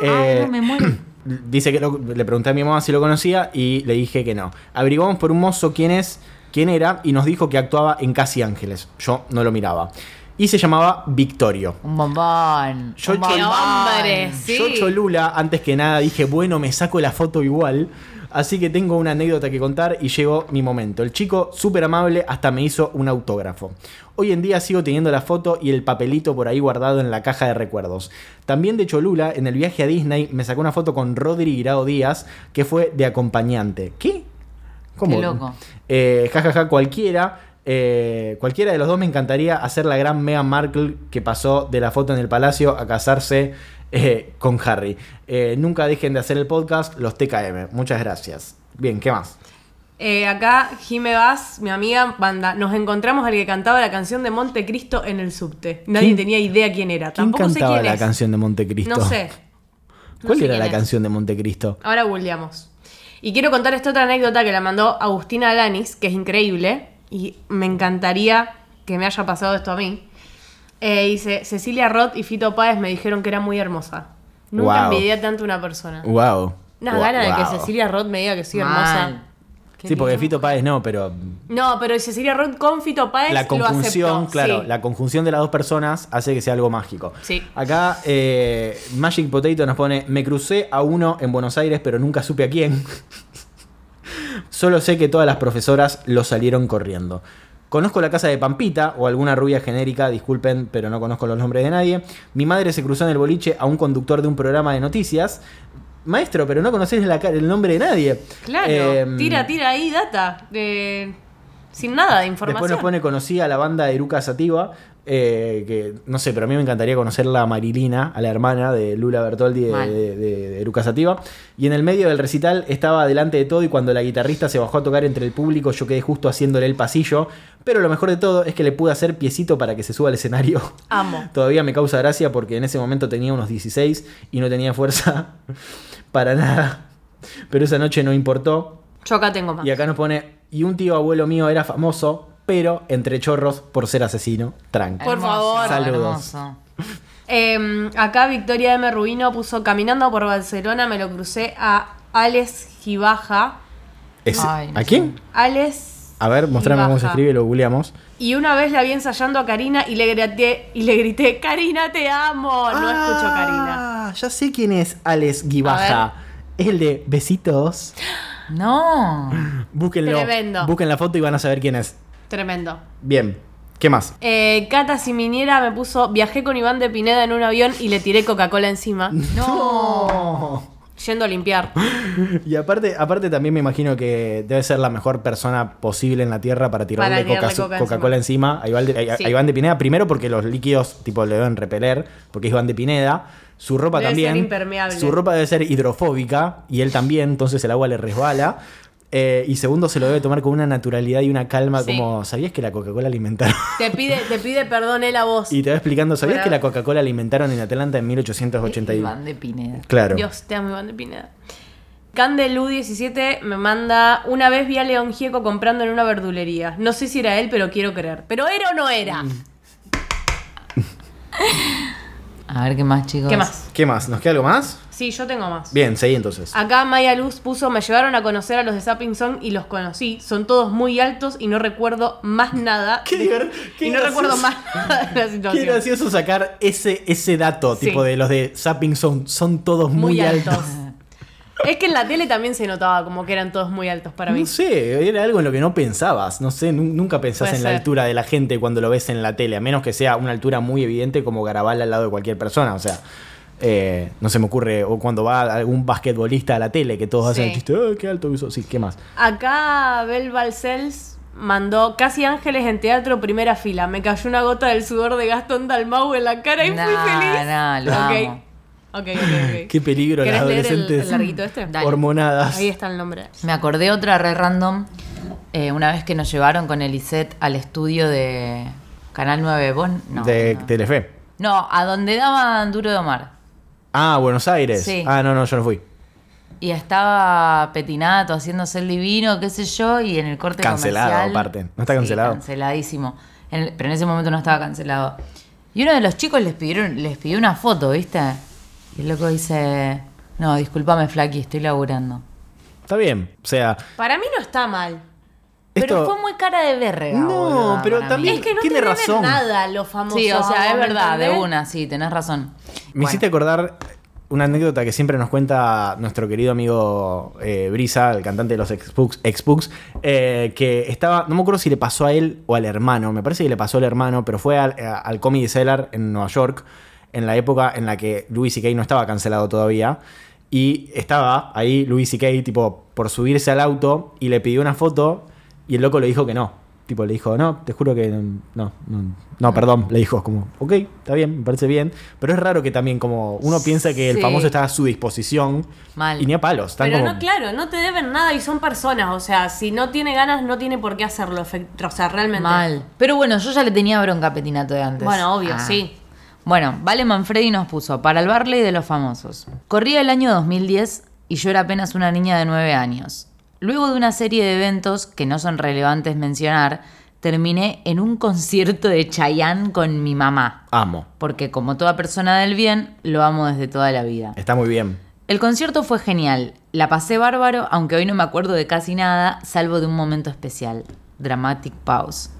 Speaker 3: Ay,
Speaker 2: Eh,
Speaker 3: no me muero.
Speaker 2: Dice que lo- le pregunté a mi mamá si lo conocía y le dije que no. Averiguamos por un mozo quién es, quién era y nos dijo que actuaba en Casi Ángeles. Yo no lo miraba. Y se llamaba Victorio.
Speaker 3: Un bombón.
Speaker 2: Yo
Speaker 3: un
Speaker 2: che-
Speaker 4: ¡Qué
Speaker 3: bombón.
Speaker 4: hombre! Sí.
Speaker 2: Yo Cholula, antes que nada, dije, bueno, me saco la foto igual. Así que tengo una anécdota que contar y llegó mi momento. El chico, súper amable, hasta me hizo un autógrafo. Hoy en día sigo teniendo la foto y el papelito por ahí guardado en la caja de recuerdos. También de Cholula, en el viaje a Disney, me sacó una foto con Rodri Guirao Díaz, que fue de acompañante. ¿Qué? ¿Cómo?
Speaker 3: Qué loco.
Speaker 2: Eh, jajaja, cualquiera. eh, cualquiera de los dos me encantaría hacer la gran Meghan Markle que pasó de la foto en el palacio a casarse eh, con Harry. Eh, nunca dejen de hacer el podcast, los TKM. Muchas gracias. Bien, ¿qué más?
Speaker 4: Eh, acá, Jime Vaz, mi amiga, banda, nos encontramos al que cantaba la canción de Montecristo en el subte. Nadie
Speaker 2: ¿Quién-
Speaker 4: tenía idea quién era.
Speaker 2: ¿Quién
Speaker 4: Tampoco sé
Speaker 2: cantaba
Speaker 4: quién
Speaker 2: la
Speaker 4: es.
Speaker 2: canción de Montecristo?
Speaker 4: No sé.
Speaker 2: ¿Cuál
Speaker 3: sé
Speaker 2: era la
Speaker 3: es.
Speaker 2: canción de Montecristo?
Speaker 4: Ahora googleamos. Y quiero contar esta otra anécdota que la mandó Agustina Alanis, que es increíble. Y me encantaría que me haya pasado esto a mí. Eh, dice, Cecilia Roth y Fito Páez me dijeron que era muy hermosa. Nunca
Speaker 2: Wow.
Speaker 4: envidié tanto a una persona.
Speaker 2: Wow.
Speaker 4: Unas
Speaker 2: Wow,
Speaker 4: ganas de que. Cecilia Roth me diga que soy
Speaker 3: Mal.
Speaker 4: hermosa.
Speaker 2: Sí, porque
Speaker 3: lindo.
Speaker 2: Fito Páez no, pero
Speaker 4: No, pero Cecilia Roth con Fito Páez
Speaker 2: la
Speaker 4: lo
Speaker 2: conjunción,
Speaker 4: aceptó.
Speaker 2: claro,
Speaker 4: sí.
Speaker 2: la conjunción de las dos personas hace que sea algo mágico.
Speaker 4: Sí.
Speaker 2: Acá eh, Magic Potato nos pone, me crucé a uno en Buenos Aires, pero nunca supe a quién. Solo sé que todas las profesoras lo salieron corriendo. Conozco la casa de Pampita o alguna rubia genérica, disculpen, pero no conozco los nombres de nadie. Mi madre se cruzó en el boliche a un conductor de un programa de noticias. Maestro, pero no conoces la el nombre de nadie.
Speaker 4: Claro,
Speaker 2: Em,
Speaker 4: tira, tira ahí data. de- sin nada de información.
Speaker 2: Después nos pone conocí a la banda de Eruca Sativa, eh, que no sé, pero a mí me encantaría conocerla a Marilina, a la hermana de Lula Bertoldi de,
Speaker 3: Mal.
Speaker 2: de- de- de Eruca Sativa. Y en el medio del recital estaba delante de todo y cuando la guitarrista se bajó a tocar entre el público yo quedé justo haciéndole el pasillo. Pero lo mejor de todo es que le pude hacer piecito para que se suba al escenario.
Speaker 4: Amo.
Speaker 2: Todavía me causa gracia porque en ese momento tenía unos 16 y no tenía fuerza para nada. Pero esa noche no importó.
Speaker 4: Yo acá tengo más.
Speaker 2: Y acá nos pone, y un tío abuelo mío era famoso, pero entre chorros por ser asesino, tranqui.
Speaker 4: Por favor.
Speaker 2: Saludos.
Speaker 4: Eh, acá Victoria M. Rubino puso caminando por Barcelona, me lo crucé a Alex Gibaja.
Speaker 2: Ese-
Speaker 3: Ay, no
Speaker 2: ¿A
Speaker 3: sé.
Speaker 2: quién?
Speaker 4: Alex.
Speaker 2: A ver, mostrame cómo se escribe, lo googleamos.
Speaker 4: Y una vez la vi ensayando a Karina y le grité, y le grité, Karina, te amo. No escucho Karina.
Speaker 2: Ah, ya sé quién es Alex Gibaja. Es el de Besitos.
Speaker 3: No.
Speaker 2: Búsquenlo.
Speaker 4: Tremendo.
Speaker 2: Busquen la foto y van a saber quién es.
Speaker 4: Tremendo.
Speaker 2: Bien. ¿Qué más?
Speaker 4: Eh, Cata Siminiera me puso, viajé con Iván de Pineda en un avión y le tiré Coca-Cola encima,
Speaker 3: No.
Speaker 4: yendo a limpiar.
Speaker 2: Y aparte, aparte también me imagino que debe ser la mejor persona posible en la Tierra para tirarle Coca- Coca-Cola encima, a, Iván de, a-
Speaker 4: Sí.
Speaker 2: a Iván de Pineda. Primero porque los líquidos tipo le deben repeler, porque es Iván de Pineda. Su ropa
Speaker 4: Debe
Speaker 2: también.
Speaker 4: ser impermeable.
Speaker 2: Su ropa debe ser hidrofóbica y él también, entonces el agua le resbala. Eh, y segundo, se lo debe tomar con una naturalidad y una calma
Speaker 4: Sí.
Speaker 2: como, ¿sabías que la Coca-Cola alimentaron?
Speaker 4: Te pide, te pide perdón él a vos.
Speaker 2: y te va explicando, ¿sabías que la Coca-Cola alimentaron en Atlanta en 1880? y-
Speaker 3: Iván de Pineda.
Speaker 2: Claro.
Speaker 4: Dios, te amo Iván de Pineda. Candelu17 me manda, una vez vi a León Gieco comprando en una verdulería. No sé si era él, pero quiero creer. ¿Pero era o no era?
Speaker 3: A ver qué más, chicos.
Speaker 4: ¿Qué más?
Speaker 2: ¿Qué más? ¿Nos queda algo más?
Speaker 4: Sí, yo tengo más.
Speaker 2: Bien, seguí entonces.
Speaker 4: Acá Maya Luz puso, me llevaron a conocer a los de Sapping Song y los conocí. Son todos muy altos y no recuerdo más nada.
Speaker 2: Qué
Speaker 4: de-
Speaker 2: qué
Speaker 4: y no recuerdo más nada de la
Speaker 2: Qué
Speaker 4: situación.
Speaker 2: gracioso sacar ese, ese dato,
Speaker 4: Sí.
Speaker 2: tipo de los de Zapping son, son todos muy,
Speaker 4: Muy
Speaker 2: altos.
Speaker 4: altos. es que en la tele también se notaba como que eran todos muy altos para mí.
Speaker 2: No sé, era algo en lo que no pensabas. No sé, nu- nunca pensás
Speaker 4: Puede
Speaker 2: en la altura de la gente cuando lo ves en la tele, a menos que sea una altura muy evidente como Garabal al lado de cualquier persona. O sea, eh, no se me ocurre, o cuando va algún basquetbolista a la tele, que todos hacen el chiste, "Ah, qué alto que sos". Sí, ¿qué más?
Speaker 4: Acá Bel Balcells mandó casi ángeles en teatro primera fila. Me cayó una gota del sudor de Gastón Dalmau en la cara y
Speaker 3: Nah,
Speaker 4: fui feliz.
Speaker 3: nah, lo
Speaker 4: Ok.
Speaker 3: amo.
Speaker 4: Ok, ok, ok.
Speaker 2: Qué peligro las
Speaker 4: ¿Querés leer el-
Speaker 2: adolescentes
Speaker 4: el larguito este?
Speaker 3: Dale.
Speaker 2: hormonadas.
Speaker 4: Ahí está el nombre.
Speaker 3: Me acordé otra re random. eh, una vez que nos llevaron con Elisette al estudio de Canal 9. ¿Vos? No.
Speaker 2: de
Speaker 3: no.
Speaker 2: Telefe.
Speaker 3: No, a donde daban Duro de Omar.
Speaker 2: Ah, Buenos Aires.
Speaker 3: Sí.
Speaker 2: Ah, no, no, yo no fui.
Speaker 3: Y estaba Petinato haciéndose el divino, qué sé yo, y en el corte
Speaker 2: Cancelado,
Speaker 3: comercial-
Speaker 2: aparte. ¿No está
Speaker 3: Sí,
Speaker 2: cancelado?
Speaker 3: canceladísimo. En el- pero en ese momento no estaba cancelado. Y uno de los chicos les, pidieron, les pidió una foto, ¿viste? Y el loco dice, no, discúlpame, Flaky, estoy laburando.
Speaker 2: Está bien. O sea,
Speaker 4: Para mí no está mal.
Speaker 3: Pero
Speaker 2: esto-
Speaker 3: fue muy cara de verga.
Speaker 2: No,
Speaker 3: boluda,
Speaker 2: pero también-
Speaker 3: mí.
Speaker 4: Es que no
Speaker 2: tiene razón.
Speaker 4: nada los famosos.
Speaker 3: Sí, o sea, es
Speaker 4: ¿me
Speaker 3: verdad, de una, sí, tenés razón.
Speaker 2: Me
Speaker 3: Bueno.
Speaker 2: hiciste acordar una anécdota que siempre nos cuenta nuestro querido amigo eh, Brisa, el cantante de los Expugs, Expugs, eh, que estaba, no me acuerdo si le pasó a él o al hermano, me parece que le pasó al hermano, pero fue al, a- al Comedy Cellar en Nueva York, en la época en la que Louis C.K. no estaba cancelado todavía. Y estaba ahí Louis C.K. tipo por subirse al auto y le pidió una foto y el loco le dijo que no. Tipo le dijo, no, te juro que no, no, no, perdón. Le dijo como, ok, está bien, me parece bien. Pero es raro que también como uno piensa que el famoso está a su disposición
Speaker 3: Mal.
Speaker 2: y ni a palos. Están
Speaker 4: Pero
Speaker 2: como,
Speaker 4: no, claro, no te deben nada y son personas. O sea, si no tiene ganas, no tiene por qué hacerlo. O sea, realmente.
Speaker 3: Mal. Pero bueno, yo ya le tenía bronca a Petinato de antes.
Speaker 4: Bueno, obvio,
Speaker 3: Ah.
Speaker 4: sí.
Speaker 3: Bueno, Vale Manfredi nos puso para el Barley de los famosos. Corría el año 2010 y yo era apenas una niña de 9 años. Luego de una serie de eventos que no son relevantes mencionar, terminé en un concierto de Chayanne con mi mamá.
Speaker 2: Amo.
Speaker 3: Porque como toda persona del bien, lo amo desde toda la vida.
Speaker 2: Está muy bien.
Speaker 3: El concierto fue genial. La pasé bárbaro, aunque hoy no me acuerdo de casi nada, salvo de un momento especial. Dramatic Pause.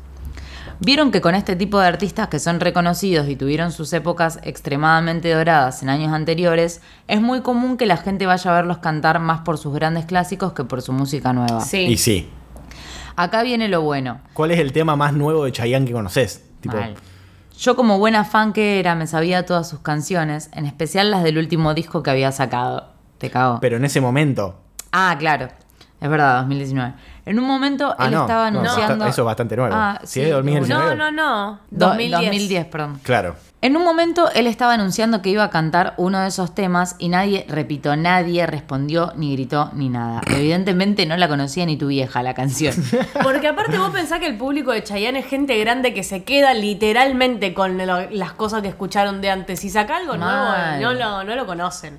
Speaker 3: Vieron que con este tipo de artistas que son reconocidos y tuvieron sus épocas extremadamente doradas en años anteriores, es muy común que la gente vaya a verlos cantar más por sus grandes clásicos que por su música nueva.
Speaker 4: Sí.
Speaker 2: Y sí.
Speaker 3: Acá viene lo bueno.
Speaker 2: ¿Cuál es el tema más nuevo de Chayanne que conoces? Tipo,
Speaker 3: Mal. Yo como buena fan que era, me sabía todas sus canciones, en especial las del último disco que había sacado. Te cago.
Speaker 2: pero en ese momento.
Speaker 3: Ah, claro. Es verdad, 2019. En un momento
Speaker 2: Ah,
Speaker 3: él
Speaker 2: no,
Speaker 3: estaba
Speaker 2: no,
Speaker 3: anunciando.
Speaker 2: eso es bastante nuevo.
Speaker 3: Ah, sí,
Speaker 2: de 2019.
Speaker 4: No, no, no.
Speaker 3: Do-
Speaker 4: 2010.
Speaker 3: 2010, perdón.
Speaker 2: Claro.
Speaker 3: En un momento él estaba anunciando que iba a cantar uno de esos temas y nadie, repito, nadie respondió, ni gritó, ni nada. Evidentemente no la conocía ni tu vieja la canción.
Speaker 4: Porque aparte vos pensás que el público de Chayanne es gente grande que se queda literalmente con lo- las cosas que escucharon de antes. Si saca algo nuevo, no lo, no lo conocen.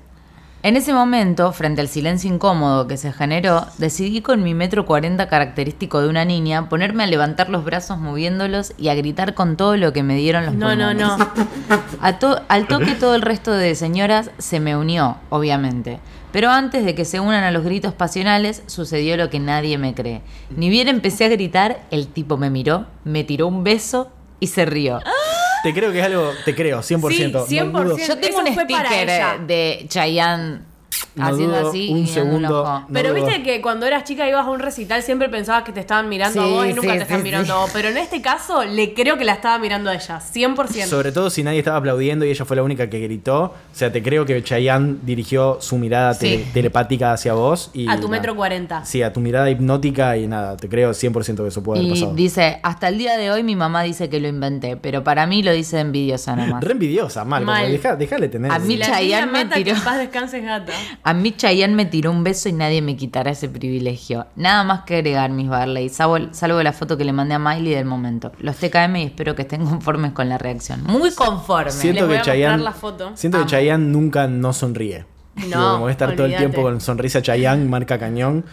Speaker 3: En ese momento, frente al silencio incómodo que se generó, decidí con mi metro cuarenta característico de una niña ponerme a levantar los brazos moviéndolos y a gritar con todo lo que me dieron los
Speaker 4: No, no,
Speaker 3: pulmones.
Speaker 4: no.
Speaker 3: A to- al toque todo el resto de señoras se me unió, obviamente. Pero antes de que se unan a los gritos pasionales, sucedió lo que nadie me cree. Ni bien empecé a gritar, el tipo me miró, me tiró un beso y se rió.
Speaker 2: Te creo que es algo, te creo, 100%.
Speaker 4: Sí,
Speaker 2: no dudo.
Speaker 4: 100%.
Speaker 3: Yo tengo
Speaker 4: Eso
Speaker 3: un sticker de Chayanne
Speaker 2: No
Speaker 3: haciendo
Speaker 2: dudo
Speaker 3: así
Speaker 2: un
Speaker 3: y guiñando un
Speaker 2: segundo.
Speaker 3: ojo.
Speaker 2: No
Speaker 4: Pero
Speaker 2: dudo.
Speaker 4: viste que cuando eras chica ibas a un recital siempre pensabas que te estaban mirando a vos y nunca
Speaker 3: sí,
Speaker 4: te están
Speaker 3: sí,
Speaker 4: mirando
Speaker 3: sí.
Speaker 4: a vos. Pero en este caso le creo que la estaba mirando a ella, 100%.
Speaker 2: Sobre todo si nadie estaba aplaudiendo y ella fue la única que gritó. O sea, te creo que Chayanne dirigió su mirada
Speaker 3: Sí.
Speaker 2: tele- telepática hacia vos. Y
Speaker 4: a tu
Speaker 2: nada.
Speaker 4: metro 40.
Speaker 2: Sí, a tu mirada hipnótica y nada, te creo 100% que eso puede haber
Speaker 3: Y
Speaker 2: pasado.
Speaker 3: dice, hasta el día de hoy mi mamá dice que lo inventé, pero para mí lo dice envidiosa nomás.
Speaker 2: Re envidiosa, mal.
Speaker 4: Mal.
Speaker 2: deja- Dejale tener.
Speaker 3: A mí Chayanne me tiró.
Speaker 4: que en paz descanses gata.
Speaker 3: A mí Chayanne me tiró un beso y nadie me quitará ese privilegio. Nada más que agregar, mis Barley, salvo, salvo la foto que le mandé a Miley del momento. Los TKM y espero que estén conformes con la reacción. Muy conformes.
Speaker 2: Siento
Speaker 4: Les voy
Speaker 2: que
Speaker 4: a mostrar
Speaker 2: Chayanne.
Speaker 4: la foto.
Speaker 2: Siento que. Chayanne nunca no sonríe.
Speaker 4: No,
Speaker 2: como que estar todo el tiempo con sonrisa Chayanne, marca cañón.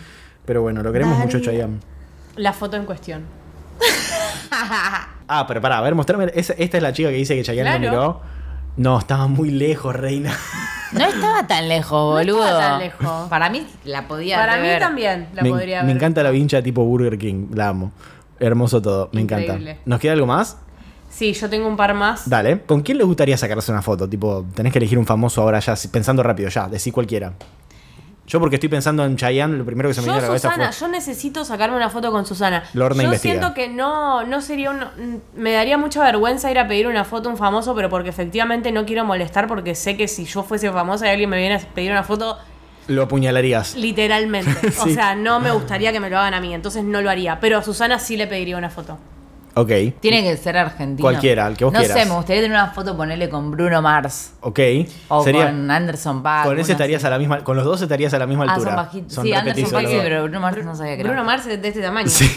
Speaker 2: Pero bueno, lo queremos mucho Chayanne.
Speaker 4: La foto en cuestión.
Speaker 2: Ah, pero pará, a ver, mostrame. esta es la chica que dice que Chayanne lo
Speaker 4: Claro.
Speaker 2: miró. No, estaba muy lejos, reina.
Speaker 3: No estaba tan lejos, boludo.
Speaker 4: estaba tan lejos.
Speaker 3: Para mí la podía
Speaker 4: Para mí también la
Speaker 2: me,
Speaker 4: podría
Speaker 2: me
Speaker 4: ver.
Speaker 2: encanta la vincha tipo Burger King, la amo. Hermoso todo, me
Speaker 4: Increíble.
Speaker 2: encanta. ¿Nos queda algo más?
Speaker 4: Sí, yo tengo un par más.
Speaker 2: Dale. ¿Con quién le gustaría sacarse una foto? Tipo, tenés que elegir un famoso ahora ya, si- pensando rápido ya, decí cualquiera. Yo porque estoy pensando en Chayanne, lo primero que se me viene a la cabeza
Speaker 4: Susana,
Speaker 2: fue...
Speaker 4: yo necesito sacarme una foto con Susana.
Speaker 2: Lorna
Speaker 4: yo
Speaker 2: investiga.
Speaker 4: siento que no, no sería un. Me daría mucha vergüenza ir a pedir una foto a un famoso, pero porque efectivamente no quiero molestar, porque sé que si yo fuese famosa y alguien me viene a pedir una foto,
Speaker 2: Lo apuñalarías.
Speaker 4: literalmente. O sea, no me gustaría que me lo hagan a mí, entonces no lo haría. Pero a Susana sí le pediría una foto.
Speaker 2: Ok.
Speaker 3: Tiene que ser argentino.
Speaker 2: Cualquiera, el que vos
Speaker 3: no
Speaker 2: quieras.
Speaker 3: sé, me gustaría tener una foto, ponerle con Bruno Mars.
Speaker 2: Ok.
Speaker 3: O
Speaker 2: Sería...
Speaker 3: con Anderson Paak.
Speaker 2: Con ese estarías
Speaker 3: así.
Speaker 2: a la misma... Con los dos estarías a la misma
Speaker 3: Ah,
Speaker 2: altura.
Speaker 3: son bajitos.
Speaker 2: Son
Speaker 3: sí, Anderson Paak sí, pero Bruno Mars no sabía que era.
Speaker 4: Bruno Mars es de este tamaño.
Speaker 2: Sí.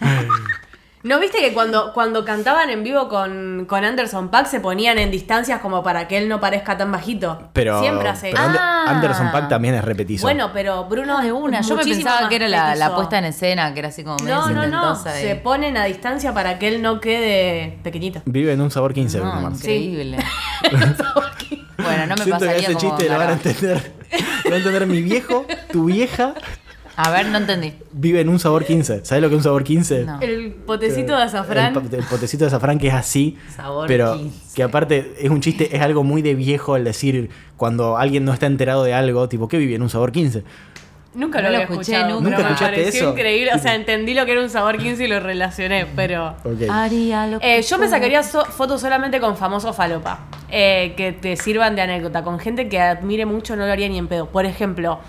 Speaker 4: ¿No viste que cuando, cuando cantaban en vivo con, con Anderson Paak se ponían en distancias como para que él no parezca tan bajito?
Speaker 2: Pero,
Speaker 4: Siempre hace
Speaker 2: pero Ander-
Speaker 3: Ah.
Speaker 2: Anderson Paak también es repetizo.
Speaker 4: Bueno, pero Bruno
Speaker 3: No, de una. Yo me pensaba que era la, la puesta en escena, que era así como medio
Speaker 4: No, no, no. Se ponen a distancia para que él no quede pequeñito.
Speaker 2: Vive en un sabor 15, Bruno
Speaker 3: No,
Speaker 2: Mars.
Speaker 3: increíble. bueno, no me
Speaker 2: Siento que
Speaker 3: pasaría
Speaker 2: ese
Speaker 3: como
Speaker 2: chiste lo van a entender. Lo va a entender mi viejo, tu vieja,
Speaker 3: A ver, no entendí.
Speaker 2: vive en un sabor 15. ¿Sabes lo que es un sabor 15?
Speaker 3: No.
Speaker 4: El potecito de azafrán.
Speaker 2: El, potecito de azafrán que es así.
Speaker 3: Sabor
Speaker 2: pero
Speaker 3: 15.
Speaker 2: que aparte es un chiste, es algo muy de viejo el decir cuando alguien no está enterado de algo, tipo, ¿qué vive en un sabor 15?
Speaker 4: Nunca
Speaker 3: No
Speaker 4: lo
Speaker 3: lo
Speaker 4: había
Speaker 3: escuché
Speaker 4: escuchado.
Speaker 3: nunca.
Speaker 2: ¿Nunca
Speaker 4: me
Speaker 2: escuchaste
Speaker 4: pareció
Speaker 2: eso?
Speaker 4: increíble. O sea, entendí lo que era un sabor 15 y lo relacioné, pero...
Speaker 2: Ok.
Speaker 3: Haría lo que
Speaker 4: Eh, yo me sacaría so- fotos solamente con famosos falopa. eh, que te sirvan de anécdota. Con gente que admire mucho no lo haría ni en pedo. Por ejemplo,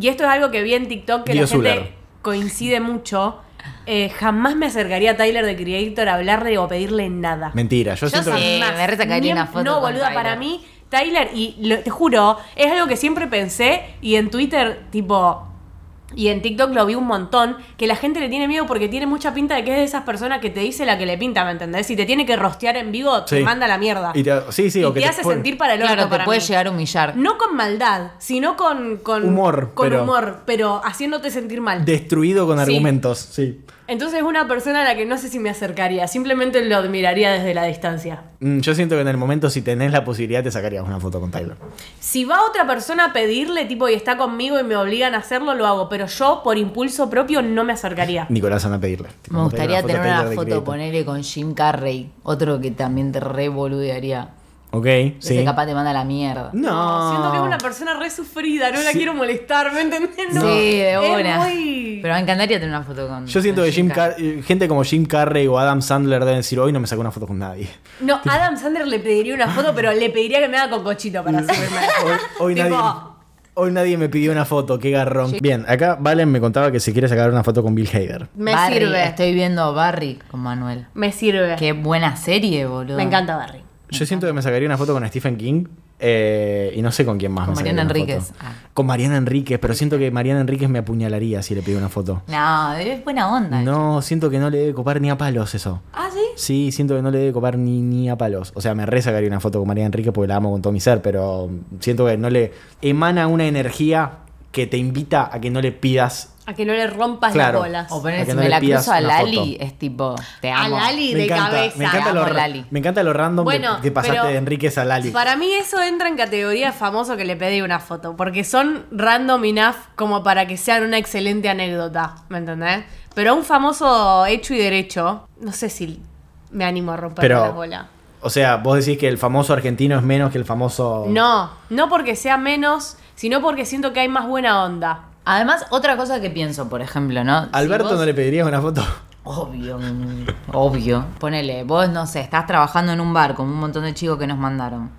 Speaker 4: y esto es algo que vi en TikTok que la gente
Speaker 2: Zuller.
Speaker 4: coincide mucho. eh, jamás me acercaría a Tyler de Creator a hablarle o pedirle nada.
Speaker 2: Mentira, yo,
Speaker 3: Yo
Speaker 2: siento que...
Speaker 3: sí.
Speaker 4: Jamás.
Speaker 3: me una foto
Speaker 4: No, boluda,
Speaker 3: Tyler.
Speaker 4: para mí, Tyler, y lo- te juro, es algo que siempre pensé y en Twitter, tipo. Y en TikTok lo vi un montón, que la gente le tiene miedo porque tiene mucha pinta de que es de esas personas que te dice la que le pinta, ¿me entendés? Si te tiene que rostear en vivo, te
Speaker 2: Sí.
Speaker 4: manda la mierda.
Speaker 2: Y te- sí, sí,
Speaker 4: Y
Speaker 2: o que
Speaker 4: te
Speaker 2: te
Speaker 4: hace sentir para el orto
Speaker 3: Claro, te
Speaker 4: para
Speaker 3: puede
Speaker 4: mí.
Speaker 3: llegar a humillar.
Speaker 4: No con maldad, sino con, con
Speaker 2: Humor,
Speaker 4: Con
Speaker 2: pero-
Speaker 4: humor, pero haciéndote sentir mal.
Speaker 2: Destruido con
Speaker 4: Sí.
Speaker 2: argumentos, sí.
Speaker 4: Entonces es una persona a la que no sé si me acercaría, simplemente lo admiraría desde la distancia.
Speaker 2: Mm, Yo siento que en el momento, si tenés la posibilidad, te sacarías una foto con Tyler.
Speaker 4: Si va otra persona a pedirle, tipo, y está conmigo y me obligan a hacerlo, lo hago. Pero yo, por impulso propio, no me acercaría.
Speaker 2: Nicolás anda a pedirle. Tipo,
Speaker 3: Me gustaría tener
Speaker 2: Tyler
Speaker 3: una
Speaker 2: de
Speaker 3: foto,
Speaker 2: Creator.
Speaker 3: ponerle con Jim Carrey. Otro que también te re boludearía.
Speaker 2: Ok,
Speaker 3: Ese
Speaker 2: sí.
Speaker 3: capaz te manda a la mierda.
Speaker 2: No.
Speaker 4: Siento que es una persona re sufrida, no la quiero molestar, ¿me entendés? No.
Speaker 3: Sí, de
Speaker 4: Es
Speaker 3: una.
Speaker 4: muy-
Speaker 3: Pero me encantaría tener una foto con.
Speaker 2: Yo siento
Speaker 3: con
Speaker 2: que Jim
Speaker 3: Carrey.
Speaker 2: Car- eh, gente como Jim Carrey o Adam Sandler deben decir, hoy no me saco una foto con nadie.
Speaker 4: No, Adam Sandler le pediría una foto, pero le pediría que me haga con cochito para subirme.
Speaker 2: Hoy, hoy
Speaker 4: Tipo-
Speaker 2: nadie, hoy nadie me pidió una foto, qué garrón. Bien, acá Valen me contaba que se quiere sacar una foto con Bill Hader.
Speaker 4: Me
Speaker 3: Barry,
Speaker 4: sirve.
Speaker 3: Estoy viendo Barry con Manuel.
Speaker 4: Me sirve.
Speaker 3: Qué buena serie, boludo.
Speaker 4: Me encanta Barry.
Speaker 2: Yo siento que me sacaría una foto con Stephen King. Eh, y no sé con quién más.
Speaker 3: Con
Speaker 2: me
Speaker 3: Mariana Enríquez. Ah.
Speaker 2: Con Mariana Enríquez, pero siento que Mariana Enríquez me apuñalaría si le pido una foto.
Speaker 3: No, es buena onda.
Speaker 2: No, siento que no le debe copar ni a palos eso.
Speaker 3: Ah, sí.
Speaker 2: Sí, siento que no le debe copar ni, ni a palos. O sea, me re sacaría una foto con Mariana Enríquez porque la amo con todo mi ser, pero siento que no le emana una energía que te invita a que no le pidas.
Speaker 4: A que no le rompas
Speaker 2: Claro.
Speaker 4: las bolas.
Speaker 3: O
Speaker 2: A
Speaker 3: poner,
Speaker 2: que
Speaker 3: si
Speaker 2: no
Speaker 3: me
Speaker 2: le
Speaker 3: la
Speaker 2: pidas
Speaker 3: cruzo a
Speaker 2: una
Speaker 3: Lali,
Speaker 2: foto.
Speaker 3: es tipo, te
Speaker 4: A
Speaker 3: amo.
Speaker 4: Lali
Speaker 2: me
Speaker 4: de
Speaker 2: encanta,
Speaker 4: cabeza.
Speaker 2: me encanta, lo,
Speaker 3: Amo
Speaker 2: ra-
Speaker 3: Lali.
Speaker 2: me encanta lo random que-
Speaker 4: Bueno,
Speaker 2: que, pasaste
Speaker 4: pero
Speaker 2: de Enríquez a Lali.
Speaker 4: Para mí eso entra en categoría famoso que le pedí una foto, porque son random enough como para que sean una excelente anécdota, ¿me entendés? Pero a un famoso hecho y derecho, no sé si me animo a romper
Speaker 2: Pero-
Speaker 4: la bola.
Speaker 2: O sea, vos decís que el famoso argentino es menos que el famoso.
Speaker 4: No, no porque sea menos, sino porque siento que hay más buena onda.
Speaker 3: Además, otra cosa que pienso, por ejemplo, ¿no? Si
Speaker 2: Alberto
Speaker 3: vos-
Speaker 2: no le pedirías una foto.
Speaker 3: Obvio, obvio. Ponele, vos no sé, estás trabajando en un bar con un montón de chicos que nos mandaron.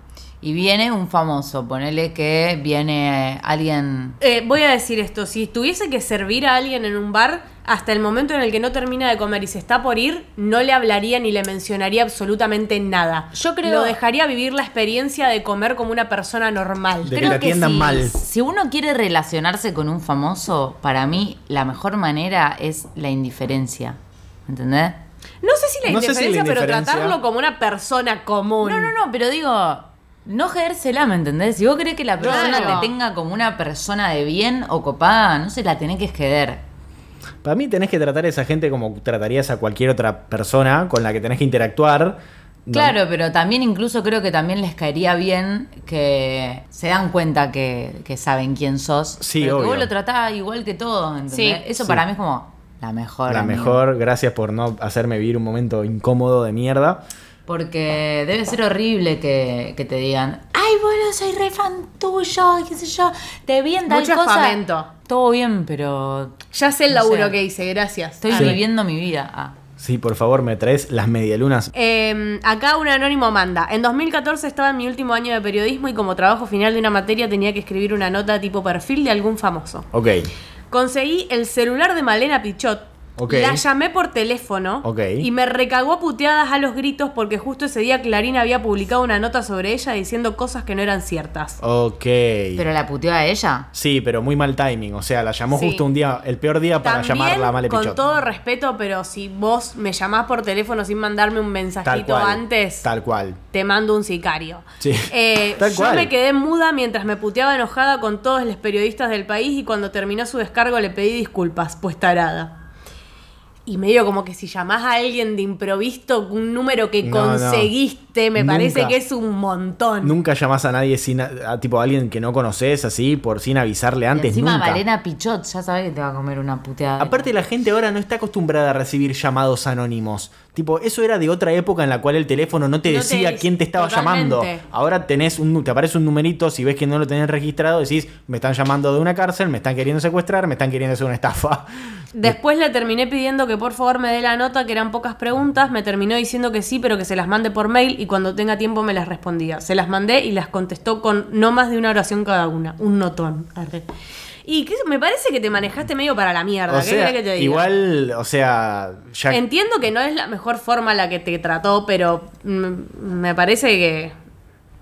Speaker 3: Y viene un famoso, ponele que viene eh, alguien.
Speaker 4: Eh, voy a decir esto, si tuviese que servir a alguien en un bar, hasta el momento en el que no termina de comer y se está por ir, no le hablaría ni le mencionaría absolutamente nada.
Speaker 3: Yo creo-
Speaker 4: Lo dejaría vivir la experiencia de comer como una persona normal.
Speaker 2: De que te atiendan
Speaker 3: si,
Speaker 2: mal.
Speaker 3: si uno quiere relacionarse con un famoso, para mí la mejor manera es la indiferencia. ¿Entendés?
Speaker 4: No sé si la
Speaker 2: No sé si la
Speaker 4: indiferencia, pero tratarlo como una persona común.
Speaker 3: No, no, no, pero digo, no jodérsela, ¿me entendés? Si vos crees que la persona
Speaker 4: Claro.
Speaker 3: te tenga como una persona de bien o copada, no se la tenés que esqueder.
Speaker 2: Para mí tenés que tratar a esa gente como tratarías a cualquier otra persona con la que tenés que interactuar. No-
Speaker 3: Claro, pero también incluso creo que también les caería bien que se dan cuenta que, que saben quién sos.
Speaker 2: Sí,
Speaker 3: pero
Speaker 2: obvio.
Speaker 3: que vos lo tratás igual que todo, ¿entendés?
Speaker 4: Sí.
Speaker 3: Eso
Speaker 2: Sí.
Speaker 3: para mí es como la mejor.
Speaker 2: La
Speaker 3: amigo.
Speaker 2: mejor, gracias por no hacerme vivir un momento incómodo de mierda.
Speaker 3: Porque debe ser horrible que, que te digan, ay, boludo, soy re fan tuyo, qué sé yo, te vi en tal
Speaker 4: Mucho
Speaker 3: cosa. Todo bien, pero
Speaker 4: Ya sé el
Speaker 3: No
Speaker 4: laburo
Speaker 3: sé.
Speaker 4: que hice, gracias.
Speaker 3: estoy
Speaker 4: Arre.
Speaker 3: viviendo mi vida. Ah.
Speaker 2: Sí, por favor, me traes las medialunas.
Speaker 4: Eh, acá un anónimo manda. En 2014 estaba en mi último año de periodismo y como trabajo final de una materia tenía que escribir una nota tipo perfil de algún famoso.
Speaker 2: Ok.
Speaker 4: Conseguí el celular de Malena Pichot. La llamé por teléfono y me recagó a puteadas a los gritos porque justo ese día Clarín había publicado una nota sobre ella diciendo cosas que no eran ciertas.
Speaker 2: Ok.
Speaker 3: Pero la puteó a ella.
Speaker 2: Sí, pero muy mal timing. O sea, la llamó
Speaker 4: Sí.
Speaker 2: justo un día, el peor día para
Speaker 4: También,
Speaker 2: llamarla a Male
Speaker 4: con todo respeto, pero si vos me llamás por teléfono sin mandarme un
Speaker 2: Tal
Speaker 4: mensajito
Speaker 2: cual.
Speaker 4: antes,
Speaker 2: Tal cual.
Speaker 4: te mando un sicario.
Speaker 2: Sí.
Speaker 4: Eh,
Speaker 2: Tal
Speaker 4: yo
Speaker 2: cual.
Speaker 4: me quedé muda mientras me puteaba enojada con todos los periodistas del país y cuando terminó su descargo le pedí disculpas, pues tarada. Y medio como que si llamás a alguien de improvisto, un número que
Speaker 2: No, no.
Speaker 4: conseguiste, me
Speaker 2: Nunca.
Speaker 4: parece que es un montón.
Speaker 2: Nunca llamás a nadie sin, a, a tipo a alguien que no conoces así, por sin avisarle
Speaker 3: Y
Speaker 2: antes.
Speaker 3: encima
Speaker 2: nunca.
Speaker 3: Malena Pichot, ya sabes que te va a comer una puteada.
Speaker 2: Aparte la gente ahora no está acostumbrada a recibir llamados anónimos. Tipo, eso era de otra época en la cual el teléfono no te
Speaker 4: No
Speaker 2: decía quién te estaba
Speaker 4: totalmente.
Speaker 2: llamando. Ahora tenés un, te aparece un numerito, si ves que no lo tenés registrado, decís, me están llamando de una cárcel, me están queriendo secuestrar, me están queriendo hacer una estafa.
Speaker 4: Después le terminé pidiendo que por favor me dé la nota, que eran pocas preguntas. Me terminó diciendo que sí, pero que se las mande por mail y cuando tenga tiempo me las respondía. Se las mandé y las contestó con no más de una oración cada una. Un notón. Arre. Y que me parece que te manejaste medio para la mierda.
Speaker 2: O
Speaker 4: ¿Qué
Speaker 2: sea,
Speaker 4: que te diga?
Speaker 2: igual, o sea, ya
Speaker 4: Entiendo que no es la mejor forma la que te trató, pero me parece que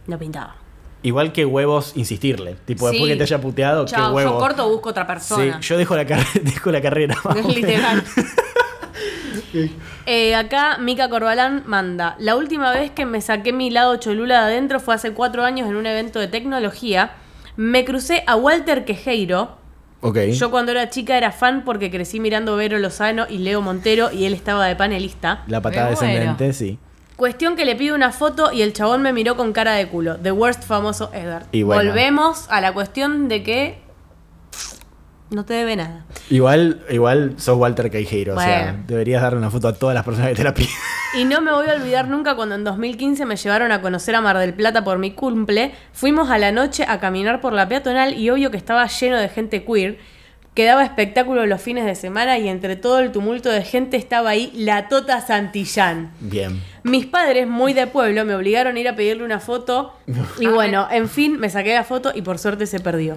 Speaker 4: no pintaba.
Speaker 2: igual que huevos insistirle. Tipo, después
Speaker 4: Sí.
Speaker 2: que te haya puteado, qué
Speaker 4: Chao,
Speaker 2: huevo.
Speaker 4: yo corto busco otra
Speaker 2: Sí,
Speaker 4: persona.
Speaker 2: yo dejo la, dejo la carrera.
Speaker 4: Literal. Eh, acá Mika Corbalán manda. La última vez que me saqué mi lado cholula de adentro fue hace cuatro años en un evento de tecnología. Me crucé a Walter Quejeiro.
Speaker 2: Ok.
Speaker 4: Yo cuando era chica era fan porque crecí mirando Vero Lozano y Leo Montero y él estaba de panelista.
Speaker 2: La patada descendente, sí.
Speaker 4: Cuestión que le pido una foto y el chabón me miró con cara de culo. The worst famoso ever.
Speaker 2: Y bueno.
Speaker 4: Volvemos a la cuestión de que no te debe nada.
Speaker 2: Igual, igual sos Walter Queijeiro, o sea, deberías darle una foto a todas las personas que te la piden.
Speaker 4: Y no me voy a olvidar nunca cuando en 2015 me llevaron a conocer a Mar del Plata por mi cumple. Fuimos a la noche a caminar por la peatonal y obvio que estaba lleno de gente queer. Quedaba espectáculo los fines de semana y entre todo el tumulto de gente estaba ahí la Tota Santillán.
Speaker 2: Bien.
Speaker 4: Mis padres, muy de pueblo, me obligaron a ir a pedirle una foto. Y bueno, en fin, me saqué la foto y por suerte se perdió.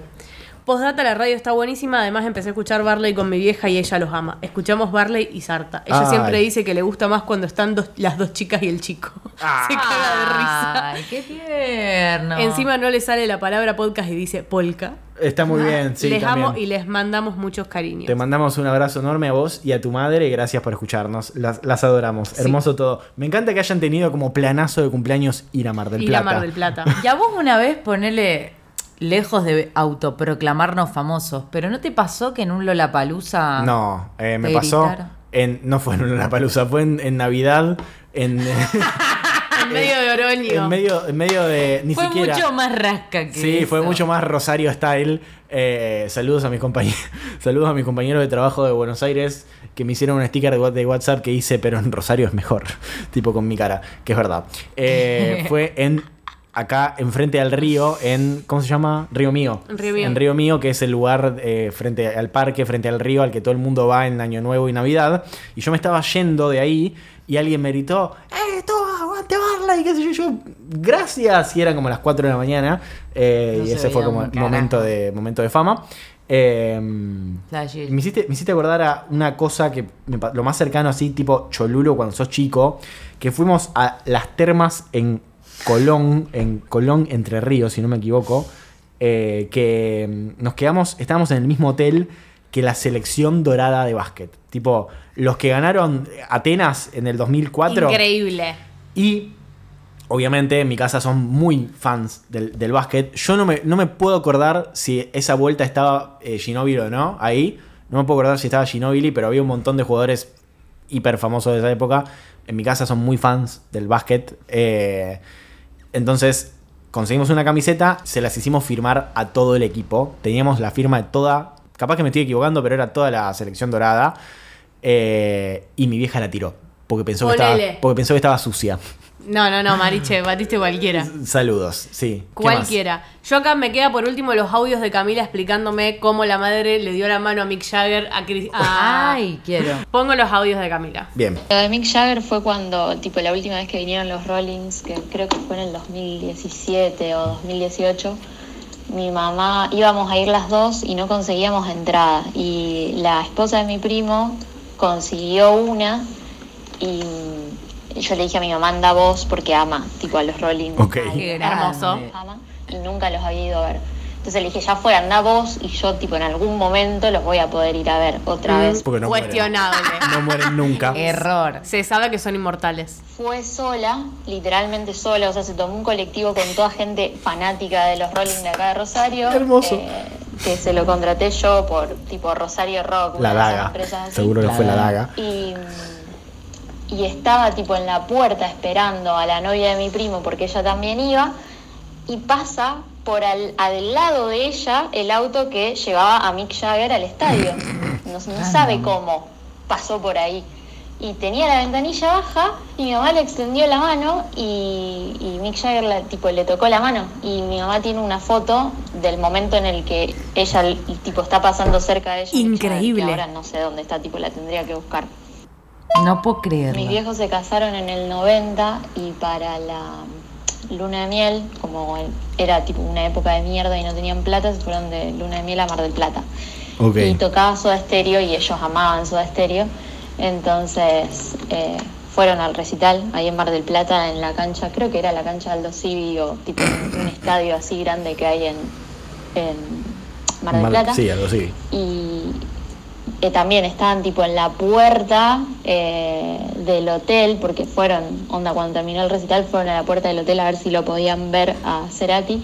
Speaker 4: Postdata, la radio está buenísima. Además, empecé a escuchar Barley con mi vieja y ella los ama. Escuchamos Barley y Sarta. Ella
Speaker 2: Ay.
Speaker 4: siempre dice que le gusta más cuando están dos- las dos chicas y el chico. Se caga de risa.
Speaker 3: Ay, qué tierno.
Speaker 4: Encima no le sale la palabra podcast y dice polka.
Speaker 2: Está muy bien, sí.
Speaker 4: les
Speaker 2: también.
Speaker 4: amo y les mandamos muchos cariños.
Speaker 2: Te mandamos un abrazo enorme a vos y a tu madre gracias por escucharnos. Las, las adoramos. Hermoso todo. Me encanta que hayan tenido como planazo de cumpleaños ir a Mar del Plata.
Speaker 4: la Mar del Plata.
Speaker 3: Y a vos una vez ponele lejos de autoproclamarnos famosos, pero ¿no te pasó que en un Lollapalooza
Speaker 2: No, eh, me pasó. En, no fue en la palusa, fue en, en Navidad. En,
Speaker 4: en medio de Oroño.
Speaker 2: en medio, en medio de. Ni
Speaker 3: Fue
Speaker 2: siquiera.
Speaker 3: mucho más rasca que
Speaker 2: Sí, fue mucho más Rosario Style. Eh, saludos a mis compañeros. Saludos a mis compañeros de trabajo de Buenos Aires que me hicieron un sticker de WhatsApp que hice, pero en Rosario es mejor. tipo con mi cara, que es verdad. Eh, fue en. Acá, enfrente al río, en. ¿Cómo se llama? Río Mío.
Speaker 4: En Río Mío.
Speaker 2: En Río Mío, que es el lugar eh, frente al parque, frente al río, al que todo el mundo va en Año Nuevo y Navidad. Y yo me estaba yendo de ahí y alguien me gritó: ¡Eh, tú, aguante Barla! Y qué sé yo, yo, gracias. Y eran como las 4 de la mañana. eh,
Speaker 3: No
Speaker 2: y
Speaker 3: se
Speaker 2: ese fue como momento de, momento de fama. Eh,
Speaker 3: Flashil.
Speaker 2: me, hiciste, me hiciste acordar a una cosa que me lo más cercano así, tipo Cholulo cuando sos chico, que fuimos a las termas en Colón, en Colón Entre Ríos, si no me equivoco, eh, que mm, nos quedamos, estábamos en el mismo hotel que la selección dorada de básquet. Tipo, los que ganaron Atenas en el 2004
Speaker 4: Increíble.
Speaker 2: y obviamente en mi casa son muy fans del, del básquet. Yo no me, no me puedo acordar si esa vuelta estaba eh, Ginóbili o no, ahí. No me puedo acordar si estaba Ginóbili, pero había un montón de jugadores hiper famosos de esa época. En mi casa son muy fans del básquet. eh, entonces conseguimos una camiseta, se las hicimos firmar a todo el equipo. Teníamos la firma de toda, capaz que me estoy equivocando, pero era toda la selección dorada. eh, y mi vieja la tiró. Porque pensó, que estaba, porque pensó que estaba sucia.
Speaker 4: No, no, no, Mariche, batiste cualquiera.
Speaker 2: Saludos, sí.
Speaker 4: Cualquiera. Yo acá me queda por último los audios de Camila explicándome cómo la madre le dio la mano a Mick Jagger a, Chris- a-
Speaker 3: Ay, quiero.
Speaker 4: Pongo los audios de Camila.
Speaker 2: Bien.
Speaker 5: Lo de Mick Jagger fue cuando, tipo, la última vez que vinieron los Rollins, que creo que fue en el 2017 o 2018, mi mamá, íbamos a ir las dos y no conseguíamos entrada. Y la esposa de mi primo consiguió una y yo le dije a mi mamá, anda vos porque ama, tipo, a los Rollins.
Speaker 2: Ok.
Speaker 3: Qué
Speaker 4: Hermoso.
Speaker 5: ama, y nunca los había ido a ver. Entonces le dije, ya fue, anda vos y yo, tipo, en algún momento los voy a poder ir a ver otra vez.
Speaker 2: Porque no mueren.
Speaker 4: Cuestionable.
Speaker 2: No mueren nunca.
Speaker 3: Error.
Speaker 4: Se sabe que son inmortales.
Speaker 5: fue sola, literalmente sola, o sea, se tomó un colectivo con toda gente fanática de los Rolling de acá de Rosario.
Speaker 2: Hermoso.
Speaker 5: eh, que se lo contraté yo por tipo Rosario Rock,
Speaker 2: La daga. Seguro que
Speaker 3: La
Speaker 2: fue la
Speaker 3: daga.
Speaker 2: daga.
Speaker 5: Y, y estaba tipo en la puerta esperando a la novia de mi primo porque ella también iba y pasa por al, al lado de ella el auto que llevaba a Mick Jagger al estadio. No, no sabe cómo pasó por ahí. Y tenía la ventanilla baja y mi mamá le extendió la mano y, y Mick Jagger la- tipo, le tocó la mano. Y mi mamá tiene una foto del momento en el que ella el tipo, está pasando cerca de ella. Jagger,
Speaker 4: Increíble.
Speaker 5: que ahora no sé dónde está, tipo la tendría que buscar.
Speaker 3: No puedo
Speaker 5: Mis
Speaker 3: creerlo.
Speaker 5: viejos se casaron en el 90 y para la luna de miel, como era tipo una época de mierda y no tenían plata, se fueron de luna de miel a Mar del Plata. Y tocaba Soda Stereo y ellos amaban Soda Stereo. Entonces eh, fueron al recital ahí en Mar del Plata, en la cancha, creo que era la cancha Aldo Civi o tipo un, un estadio así grande que hay en, en Mar del
Speaker 2: Mar-
Speaker 5: Plata
Speaker 2: Sí, algo así.
Speaker 5: y eh, también estaban tipo en la puerta eh, del hotel, porque fueron, onda, cuando terminó el recital, fueron a la puerta del hotel a ver si lo podían ver a Cerati.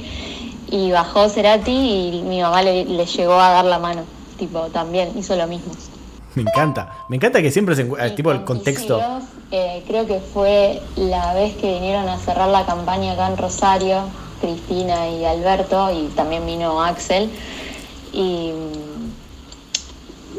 Speaker 5: Y bajó Cerati y mi mamá le, le llegó a dar la mano. Tipo, también hizo lo mismo.
Speaker 2: Me encanta. Me encanta que siempre se encu-
Speaker 5: Y
Speaker 2: tipo el
Speaker 5: con
Speaker 2: contexto.
Speaker 5: Eh, creo que fue la vez que vinieron a cerrar la campaña acá en Rosario, Cristina y Alberto, y también vino Axel. Y,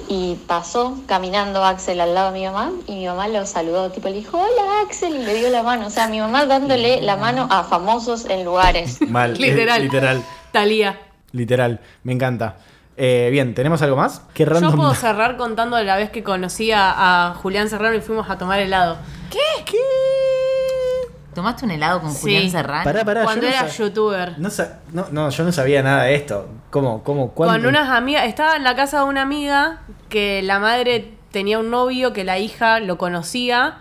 Speaker 5: y pasó caminando Axel al lado de mi mamá, y mi mamá lo saludó, tipo le dijo, hola Axel, y le dio la mano. O sea, mi mamá dándole la mano a famosos en lugares.
Speaker 2: Mal. eh,
Speaker 4: Literal.
Speaker 2: literal.
Speaker 4: Talía.
Speaker 2: Literal. Me encanta. Eh, bien, ¿tenemos algo más? Qué
Speaker 4: Yo puedo cerrar contando la vez que conocí a, a Julián Serrano y fuimos a tomar helado.
Speaker 3: ¿Tomaste un helado con
Speaker 4: Sí.
Speaker 3: Julián Serrano?
Speaker 2: Pará, pará.
Speaker 4: Cuando
Speaker 2: yo no
Speaker 4: era youtuber.
Speaker 2: No, no, no, yo no sabía nada de esto. ¿Cómo? ¿Cómo? ¿Cuándo?
Speaker 4: Con unas amigas, estaba en la casa de una amiga que la madre tenía un novio que la hija lo conocía.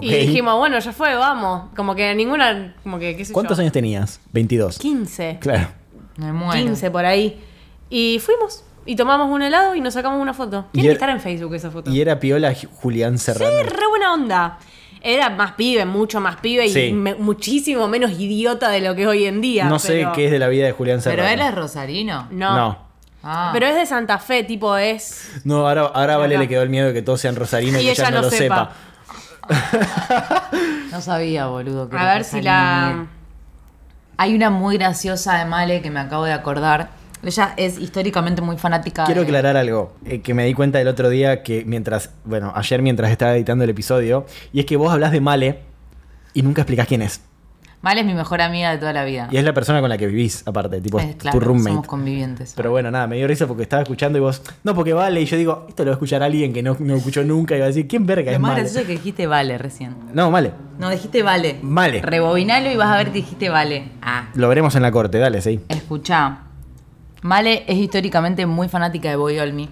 Speaker 4: Y dijimos, bueno, ya fue, vamos. Como que ninguna, como que, qué sé
Speaker 2: ¿Cuántos
Speaker 4: yo.
Speaker 2: años tenías? 22.
Speaker 4: 15.
Speaker 2: Claro.
Speaker 3: Me muero.
Speaker 4: 15 por ahí. Y fuimos. Y tomamos un helado y nos sacamos una foto.
Speaker 2: Y
Speaker 4: Tiene que
Speaker 2: era-
Speaker 4: estar en Facebook esa foto.
Speaker 2: Y era Piola Ju- Julián Serrano.
Speaker 4: Sí, re buena onda. Era más pibe, mucho más pibe y me- muchísimo menos idiota de lo que es hoy en día.
Speaker 2: no sé qué es de la vida de Julián Serrano.
Speaker 3: Pero él es rosarino.
Speaker 4: No.
Speaker 2: No.
Speaker 3: Ah.
Speaker 4: Pero es de Santa Fe, tipo es.
Speaker 2: No, ahora, ahora a Vale le quedó el miedo de que todos sean rosarinos y,
Speaker 4: Y
Speaker 2: ella,
Speaker 4: ella
Speaker 2: no,
Speaker 4: no
Speaker 2: lo sepa.
Speaker 4: sepa.
Speaker 3: No sabía, boludo. que
Speaker 4: A ver si la.
Speaker 3: Hay una muy graciosa de Male que me acabo de acordar. Ella es históricamente muy fanática.
Speaker 2: Quiero
Speaker 3: de-
Speaker 2: aclarar algo eh, que me di cuenta el otro día que mientras, bueno, ayer mientras estaba editando el episodio, y es que vos hablas de Male y nunca explicás quién es.
Speaker 3: Male es mi mejor amiga de toda la vida.
Speaker 2: Y es la persona con la que vivís, aparte, tipo,
Speaker 3: Es, claro,
Speaker 2: tu roommate.
Speaker 3: somos convivientes.
Speaker 2: Pero bueno, nada, me dio risa porque estaba escuchando y vos, no, porque vale, y yo digo, esto lo va a escuchar alguien que no, no escuchó nunca y va a decir, ¿quién verga
Speaker 3: Lo
Speaker 2: es
Speaker 3: más
Speaker 2: Male?
Speaker 3: gracioso es que dijiste vale recién.
Speaker 2: No, Male,
Speaker 3: No, dijiste vale.
Speaker 2: Vale.
Speaker 3: Rebobinalo y vas a ver que dijiste vale. Ah.
Speaker 2: lo veremos en la corte, dale, sí.
Speaker 3: Escuchá. Male es históricamente muy fanática de Boy Olmi.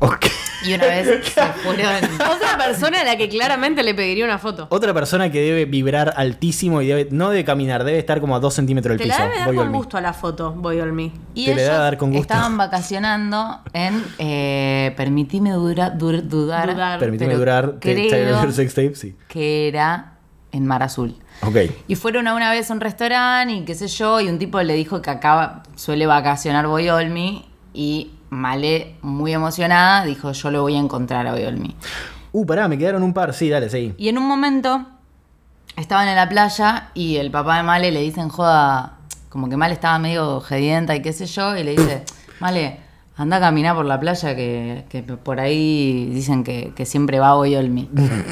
Speaker 2: Ok.
Speaker 3: Y una vez se fueron.
Speaker 4: Otra persona a la que claramente le pediría una foto.
Speaker 2: Otra persona que debe vibrar altísimo y debe, no debe caminar, debe estar como a dos centímetros del
Speaker 4: Te la
Speaker 2: piso.
Speaker 4: debe dar con gusto a la foto, voy on me.
Speaker 3: Y
Speaker 2: Te le da
Speaker 3: ellos
Speaker 2: a dar con gusto.
Speaker 3: estaban vacacionando en eh, Permitime dura- dur- dudar.
Speaker 4: Dudar.
Speaker 2: Permíteme
Speaker 3: pero
Speaker 2: durar.
Speaker 3: creo que era en Mar Azul.
Speaker 2: Ok.
Speaker 3: Y fueron a una vez a un restaurante y qué sé yo, y un tipo le dijo que acá suele vacacionar Boyolmi y Male, muy emocionada, dijo yo lo voy a encontrar a Boyolmi.
Speaker 2: Uh, pará, me quedaron un par. Sí, dale, sí.
Speaker 3: Y en un momento estaban en la playa y el papá de Male le dicen joda, como que Male estaba medio gedienta y qué sé yo, y le dice, Male, anda a caminar por la playa que, que por ahí dicen que, que siempre va Boyolmi.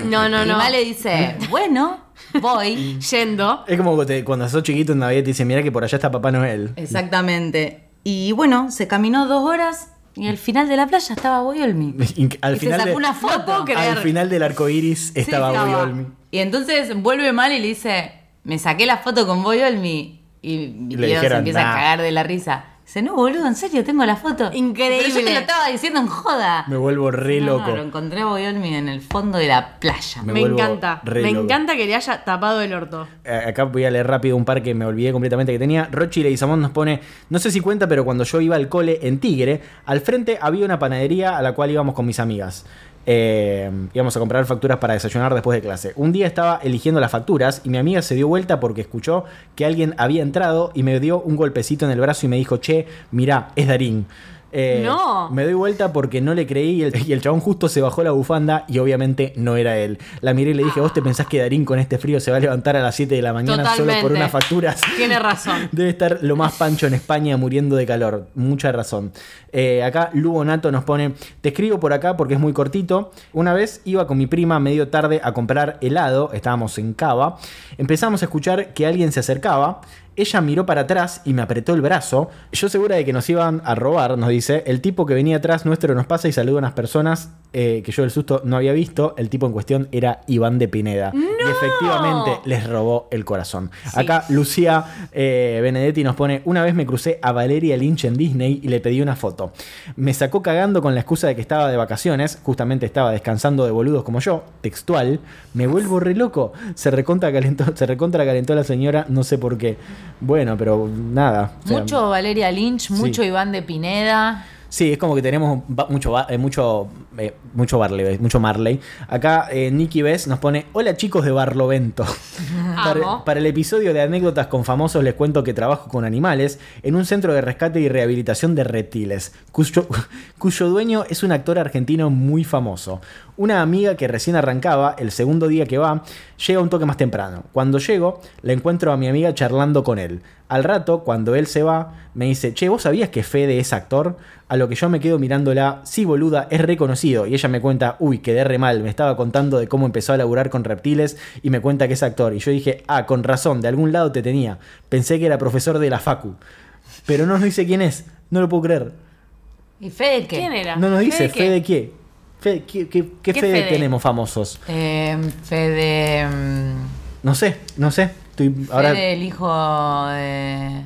Speaker 4: No, no,
Speaker 3: y
Speaker 4: no.
Speaker 3: Male dice, bueno, voy.
Speaker 4: Yendo.
Speaker 2: Es como te- cuando sos chiquito en Navidad te dicen, mira que por allá está Papá Noel.
Speaker 3: Exactamente. Y bueno, se caminó dos horas y al final de la playa estaba Boyolmi.
Speaker 2: Al
Speaker 3: y se
Speaker 2: final,
Speaker 3: sacó
Speaker 2: de-
Speaker 3: una foto.
Speaker 4: No puedo creer.
Speaker 2: al final del arco iris estaba
Speaker 3: Sí,
Speaker 2: Boy Olmi.
Speaker 3: Y entonces vuelve mal y le dice, me saqué la foto con Boyolmi. Y mi
Speaker 2: Le
Speaker 3: se empieza
Speaker 2: "Nah".
Speaker 3: a cagar de la risa. Dice, no, boludo, en serio, tengo la foto.
Speaker 4: Increíble.
Speaker 3: Pero yo te lo estaba diciendo en joda.
Speaker 2: Me vuelvo re
Speaker 3: No, no,
Speaker 2: loco.
Speaker 3: lo encontré a Boyolmi en el fondo de la playa.
Speaker 2: Me
Speaker 4: encanta.
Speaker 2: re
Speaker 4: Me
Speaker 2: loco.
Speaker 4: encanta que le haya tapado el orto.
Speaker 2: Eh, Acá voy a leer rápido un par que me olvidé completamente que tenía. Rochi Leguizamón nos pone, no sé si cuenta, pero cuando yo iba al cole en Tigre, al frente había una panadería a la cual íbamos con mis amigas. Eh, íbamos a comprar facturas para desayunar después de clase. Un día estaba eligiendo las facturas y mi amiga se dio vuelta porque escuchó que alguien había entrado y me dio un golpecito en el brazo y me dijo, che, mirá, es Darín. Eh,
Speaker 4: No.
Speaker 2: Me doy vuelta porque no le creí y el, y el chabón justo se bajó la bufanda y obviamente no era él. La miré y le dije, ¿vos te pensás que Darín con este frío se va a levantar a las 7 de la mañana solo por unas facturas?
Speaker 4: Tiene razón.
Speaker 2: Debe estar lo más pancho en España muriendo de calor. Mucha razón. Eh, acá Lugo Nato nos pone, te escribo por acá porque es muy cortito. Una vez iba con mi prima medio tarde a comprar helado, estábamos en Cava. Empezamos a escuchar que alguien se acercaba. Ella miró para atrás y me apretó el brazo. Yo segura de que nos iban a robar, nos dice. El tipo que venía atrás nuestro nos pasa y saluda a unas personas eh, que yo del susto no había visto. El tipo en cuestión era Iván de Pineda. Y efectivamente les robó el corazón. Acá Lucía eh, Benedetti nos pone, una vez me crucé a Valeria Lynch en Disney y le pedí una foto. Me sacó cagando con la excusa de que estaba de vacaciones, justamente estaba descansando de boludos como yo, textual. Me vuelvo re loco. Se recontra calentó, se recontra calentó la señora, no sé por qué. Bueno, pero nada. o sea,
Speaker 3: Mucho Valeria Lynch, mucho
Speaker 2: Sí.
Speaker 3: Iván de Pineda.
Speaker 2: Sí, es como que tenemos ba- mucho, eh, mucho, eh, mucho Barley, eh, mucho Marley. Acá eh, Nicky Bess nos pone, hola chicos de Barlovento. para, el episodio de anécdotas con famosos les cuento que trabajo con animales en un centro de rescate y rehabilitación de reptiles, cuyo, cuyo dueño es un actor argentino muy famoso. Una amiga que recién arrancaba, el segundo día que va, llega un toque más temprano. Cuando llego, le encuentro a mi amiga charlando con él. Al rato, cuando él se va, me dice, che, ¿vos sabías que Fede es actor? A lo que yo me quedo mirándola, sí, boluda, es reconocido. Y ella me cuenta, uy, quedé re mal, me estaba contando de cómo empezó a laburar con reptiles y me cuenta que es actor. Y yo dije, ah, con razón, de algún lado te tenía. Pensé que era profesor de la Facu. Pero no nos dice quién es, no lo puedo creer.
Speaker 3: ¿Y Fede qué?
Speaker 4: ¿Quién era?
Speaker 2: No nos dice,
Speaker 4: qué?
Speaker 2: ¿Fede qué? Fede, ¿qué, qué, qué
Speaker 4: ¿Qué
Speaker 2: Fede,
Speaker 4: Fede?
Speaker 2: tenemos famosos?
Speaker 3: Eh, Fede. mm,
Speaker 2: No sé, no sé. Estoy ahora.
Speaker 3: Fede, el hijo de.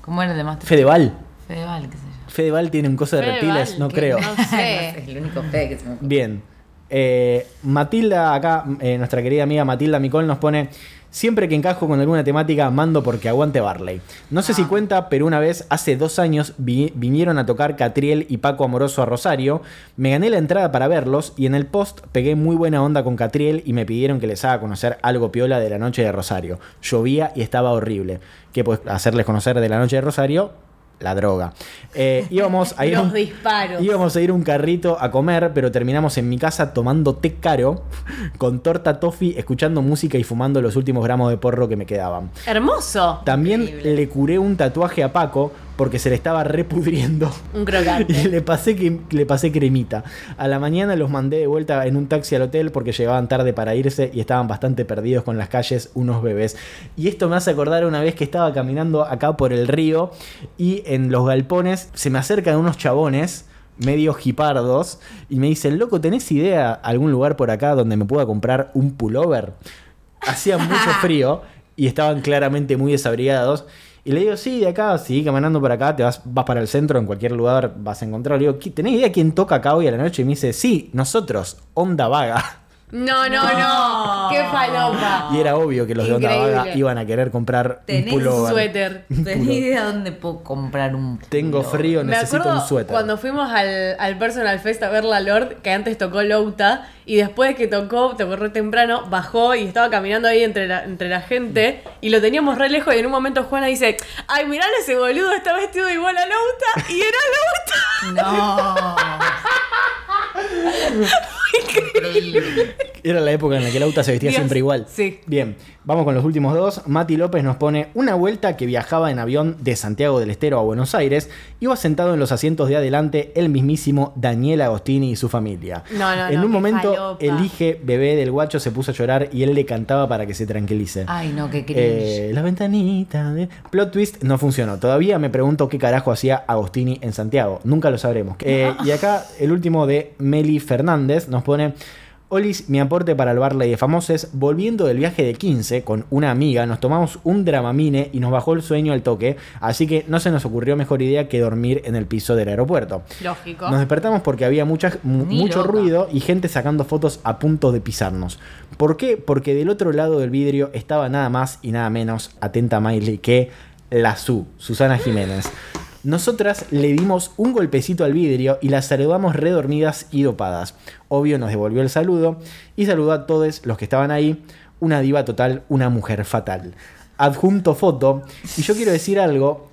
Speaker 3: ¿Cómo era el de Master?
Speaker 2: Fedeval.
Speaker 3: Fedeval, qué sé yo.
Speaker 2: Fedeval tiene un coso de
Speaker 4: Fedeval,
Speaker 2: reptiles, no creo.
Speaker 4: no sé.
Speaker 3: es el único Fede que se me ocurre.
Speaker 2: Bien. Eh, Matilda, acá, eh, nuestra querida amiga Matilda Micol nos pone. Siempre que encajo con alguna temática, mando porque aguante Barley. No sé si cuenta, pero una vez, hace dos años, vi- vinieron a tocar Catriel y Paco Amoroso a Rosario. Me gané la entrada para verlos y en el post pegué muy buena onda con Catriel y me pidieron que les haga conocer algo piola de la noche de Rosario. Llovía y estaba horrible. ¿Qué puedes hacerles conocer de la noche de Rosario? La droga. Eh, íbamos a ir
Speaker 4: Los disparos.
Speaker 2: Íbamos a ir un carrito a comer, pero terminamos en mi casa tomando té caro, con torta toffee, escuchando música y fumando los últimos gramos de porro que me quedaban.
Speaker 4: Hermoso.
Speaker 2: También le curé un tatuaje a Paco porque se le estaba repudriendo.
Speaker 4: Un crocante.
Speaker 2: Y le pasé, que, le pasé cremita. A la mañana los mandé de vuelta en un taxi al hotel porque llegaban tarde para irse y estaban bastante perdidos con las calles, unos bebés. Y esto me hace acordar una vez que estaba caminando acá por el río y en los galpones se me acercan unos chabones medio jipardos y me dicen, loco, ¿tenés idea algún lugar por acá donde me pueda comprar un pullover? Hacía mucho frío y estaban claramente muy desabrigados. Y le digo, sí, de acá, sí, caminando por acá, te vas, vas para el centro, en cualquier lugar vas a encontrar. Le digo, "¿Qui- ¿tenés idea quién toca acá hoy a la noche? Y me dice, sí, nosotros, Onda Vaga.
Speaker 4: No, no, no. Qué falopa.
Speaker 2: Y era obvio que los de Onda
Speaker 4: Increíble.
Speaker 2: Vaga iban a querer comprar un
Speaker 3: Tenés
Speaker 2: pullover.
Speaker 4: Suéter.
Speaker 3: ¿Tenés idea dónde puedo comprar un
Speaker 2: Tengo
Speaker 3: pullover?
Speaker 2: frío,
Speaker 4: Me
Speaker 2: necesito
Speaker 4: acuerdo
Speaker 2: un suéter.
Speaker 4: cuando fuimos al, al Personal Fest a ver la Lord, que antes tocó Louta, y después de que tocó, tocó re temprano, bajó y estaba caminando ahí entre la, entre la gente, y lo teníamos re lejos, y en un momento Juana dice, ay, mirá ese boludo, está vestido igual a Louta, y era Louta.
Speaker 3: No.
Speaker 2: Era la época en la que el auto se vestía
Speaker 4: Dios,
Speaker 2: siempre igual.
Speaker 4: sí.
Speaker 2: Bien, vamos con los últimos dos. Mati López nos pone una vuelta que viajaba en avión de Santiago del Estero a Buenos Aires. Iba sentado en los asientos de adelante el mismísimo Daniel Agostini y su familia.
Speaker 4: No, no,
Speaker 2: en
Speaker 4: no,
Speaker 2: un momento,
Speaker 4: falopa.
Speaker 2: el hije bebé del guacho se puso a llorar y él le cantaba para que se tranquilice.
Speaker 3: Ay, no, qué cringe.
Speaker 2: Eh, la ventanita de... Plot twist no funcionó. Todavía me pregunto qué carajo hacía Agostini en Santiago. Nunca lo sabremos. Eh, y acá el último de Meli Fernández nos pone... Olis, mi aporte para el Barley de Famoses. Volviendo del viaje de 15 con una amiga, nos tomamos un dramamine y nos bajó el sueño al toque. Así que no se nos ocurrió mejor idea que dormir en el piso del aeropuerto.
Speaker 4: Lógico.
Speaker 2: Nos despertamos porque había mucha, mucho
Speaker 3: loca.
Speaker 2: ruido y gente sacando fotos a punto de pisarnos. ¿Por qué? Porque del otro lado del vidrio estaba nada más y nada menos, atenta Miley, que la Su, Susana Jiménez. Nosotras le dimos un golpecito al vidrio y las saludamos redormidas y dopadas. Obvio nos devolvió el saludo y saludó a todos los que estaban ahí. Una diva total, una mujer fatal. Adjunto foto. Y yo quiero decir algo.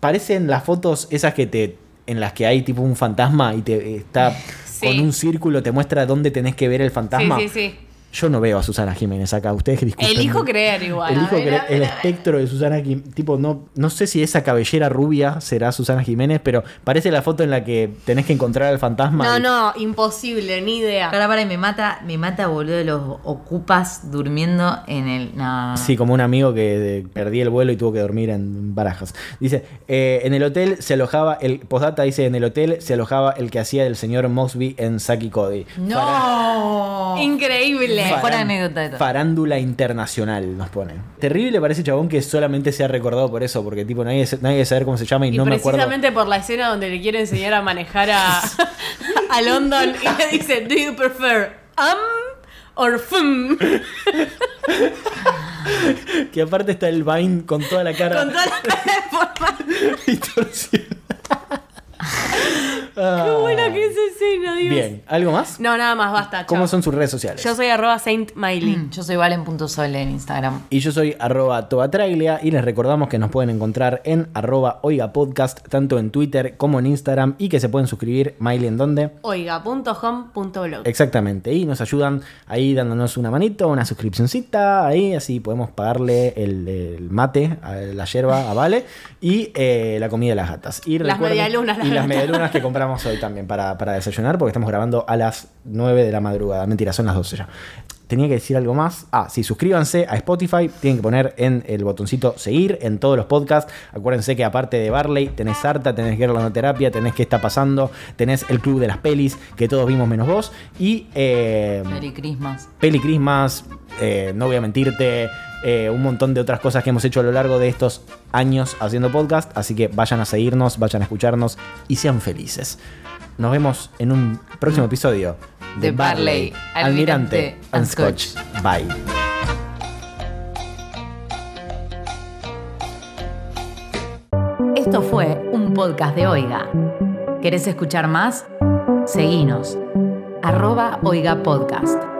Speaker 2: Parecen las fotos esas que te. en las que hay tipo un fantasma y te está
Speaker 4: Sí.
Speaker 2: con un círculo, te muestra dónde tenés que ver el
Speaker 4: Sí,
Speaker 2: fantasma.
Speaker 4: sí, sí.
Speaker 2: Yo no veo a Susana Jiménez acá. Ustedes disculpen.
Speaker 4: Elijo creer igual.
Speaker 2: Elijo
Speaker 4: ver,
Speaker 2: creer- el espectro de Susana Jiménez. Tipo, no, no sé si esa cabellera rubia será Susana Jiménez, pero parece la foto en la que tenés que encontrar al fantasma.
Speaker 4: No,
Speaker 2: y-
Speaker 4: no, imposible, ni idea.
Speaker 3: Para, para, y me mata, me mata, boludo, los ocupas durmiendo en el. No, no.
Speaker 2: Sí, como un amigo que perdí el vuelo y tuvo que dormir en barajas. Dice, eh, en el hotel se alojaba, el postdata dice, en el hotel se alojaba el que hacía del señor Mosby en Saki Cody.
Speaker 3: ¡No!
Speaker 4: Increíble.
Speaker 3: Mejor anécdota de todas.
Speaker 2: Farándula internacional nos pone. Terrible para ese chabón que solamente se ha recordado por eso, porque tipo nadie, nadie sabe cómo se llama y,
Speaker 4: Y
Speaker 2: no me acuerdo.
Speaker 4: precisamente por la escena donde le quiere enseñar a manejar a, a London y le dice, ¿Do you prefer um or fum?
Speaker 2: Que aparte está el Vine con toda la cara
Speaker 4: Con toda la cara de forma.
Speaker 2: distorsionada.
Speaker 4: Qué buena que es escena, Dios.
Speaker 2: Bien, ¿algo más?
Speaker 4: No, nada más, basta.
Speaker 2: ¿Cómo
Speaker 4: chao.
Speaker 2: son sus redes sociales?
Speaker 4: Yo soy arroba Saint Miley.
Speaker 3: Mm, Yo soy valen.sol en Instagram.
Speaker 2: Y yo soy arroba toatraglia y les recordamos que nos pueden encontrar en arroba oiga podcast, tanto en Twitter como en Instagram y que se pueden suscribir, Miley, ¿en dónde?
Speaker 4: Oiga.home.blog.
Speaker 2: Exactamente, y nos ayudan ahí dándonos una manito, una suscripcióncita, ahí así podemos pagarle el, el mate, a la yerba a Vale y eh, la comida de las gatas. Y
Speaker 4: Las
Speaker 2: recuerden-
Speaker 4: medialunas, las
Speaker 2: Y las medialunas que compramos hoy también para, para desayunar, porque estamos grabando a las 9 de la madrugada. Mentira, son las 12 ya. Tenía que decir algo más. Ah, sí, suscríbanse a Spotify. Tienen que poner en el botoncito seguir en todos los podcasts. Acuérdense que aparte de Barley, tenés Sarta, tenés Guerra Terapia, tenés qué está pasando, tenés el Club de las Pelis, que todos vimos menos vos. Y eh,
Speaker 3: Merry Christmas.
Speaker 2: Peli Christmas, eh, no voy a mentirte, eh, un montón de otras cosas que hemos hecho a lo largo de estos años haciendo podcast. Así que vayan a seguirnos, vayan a escucharnos y sean felices. Nos vemos en un próximo episodio
Speaker 6: de, de Barley,
Speaker 2: Almirante, and Scotch. Bye.
Speaker 3: Esto fue un podcast de Oiga. ¿Querés escuchar más? Seguinos. Arroba Oiga Podcast.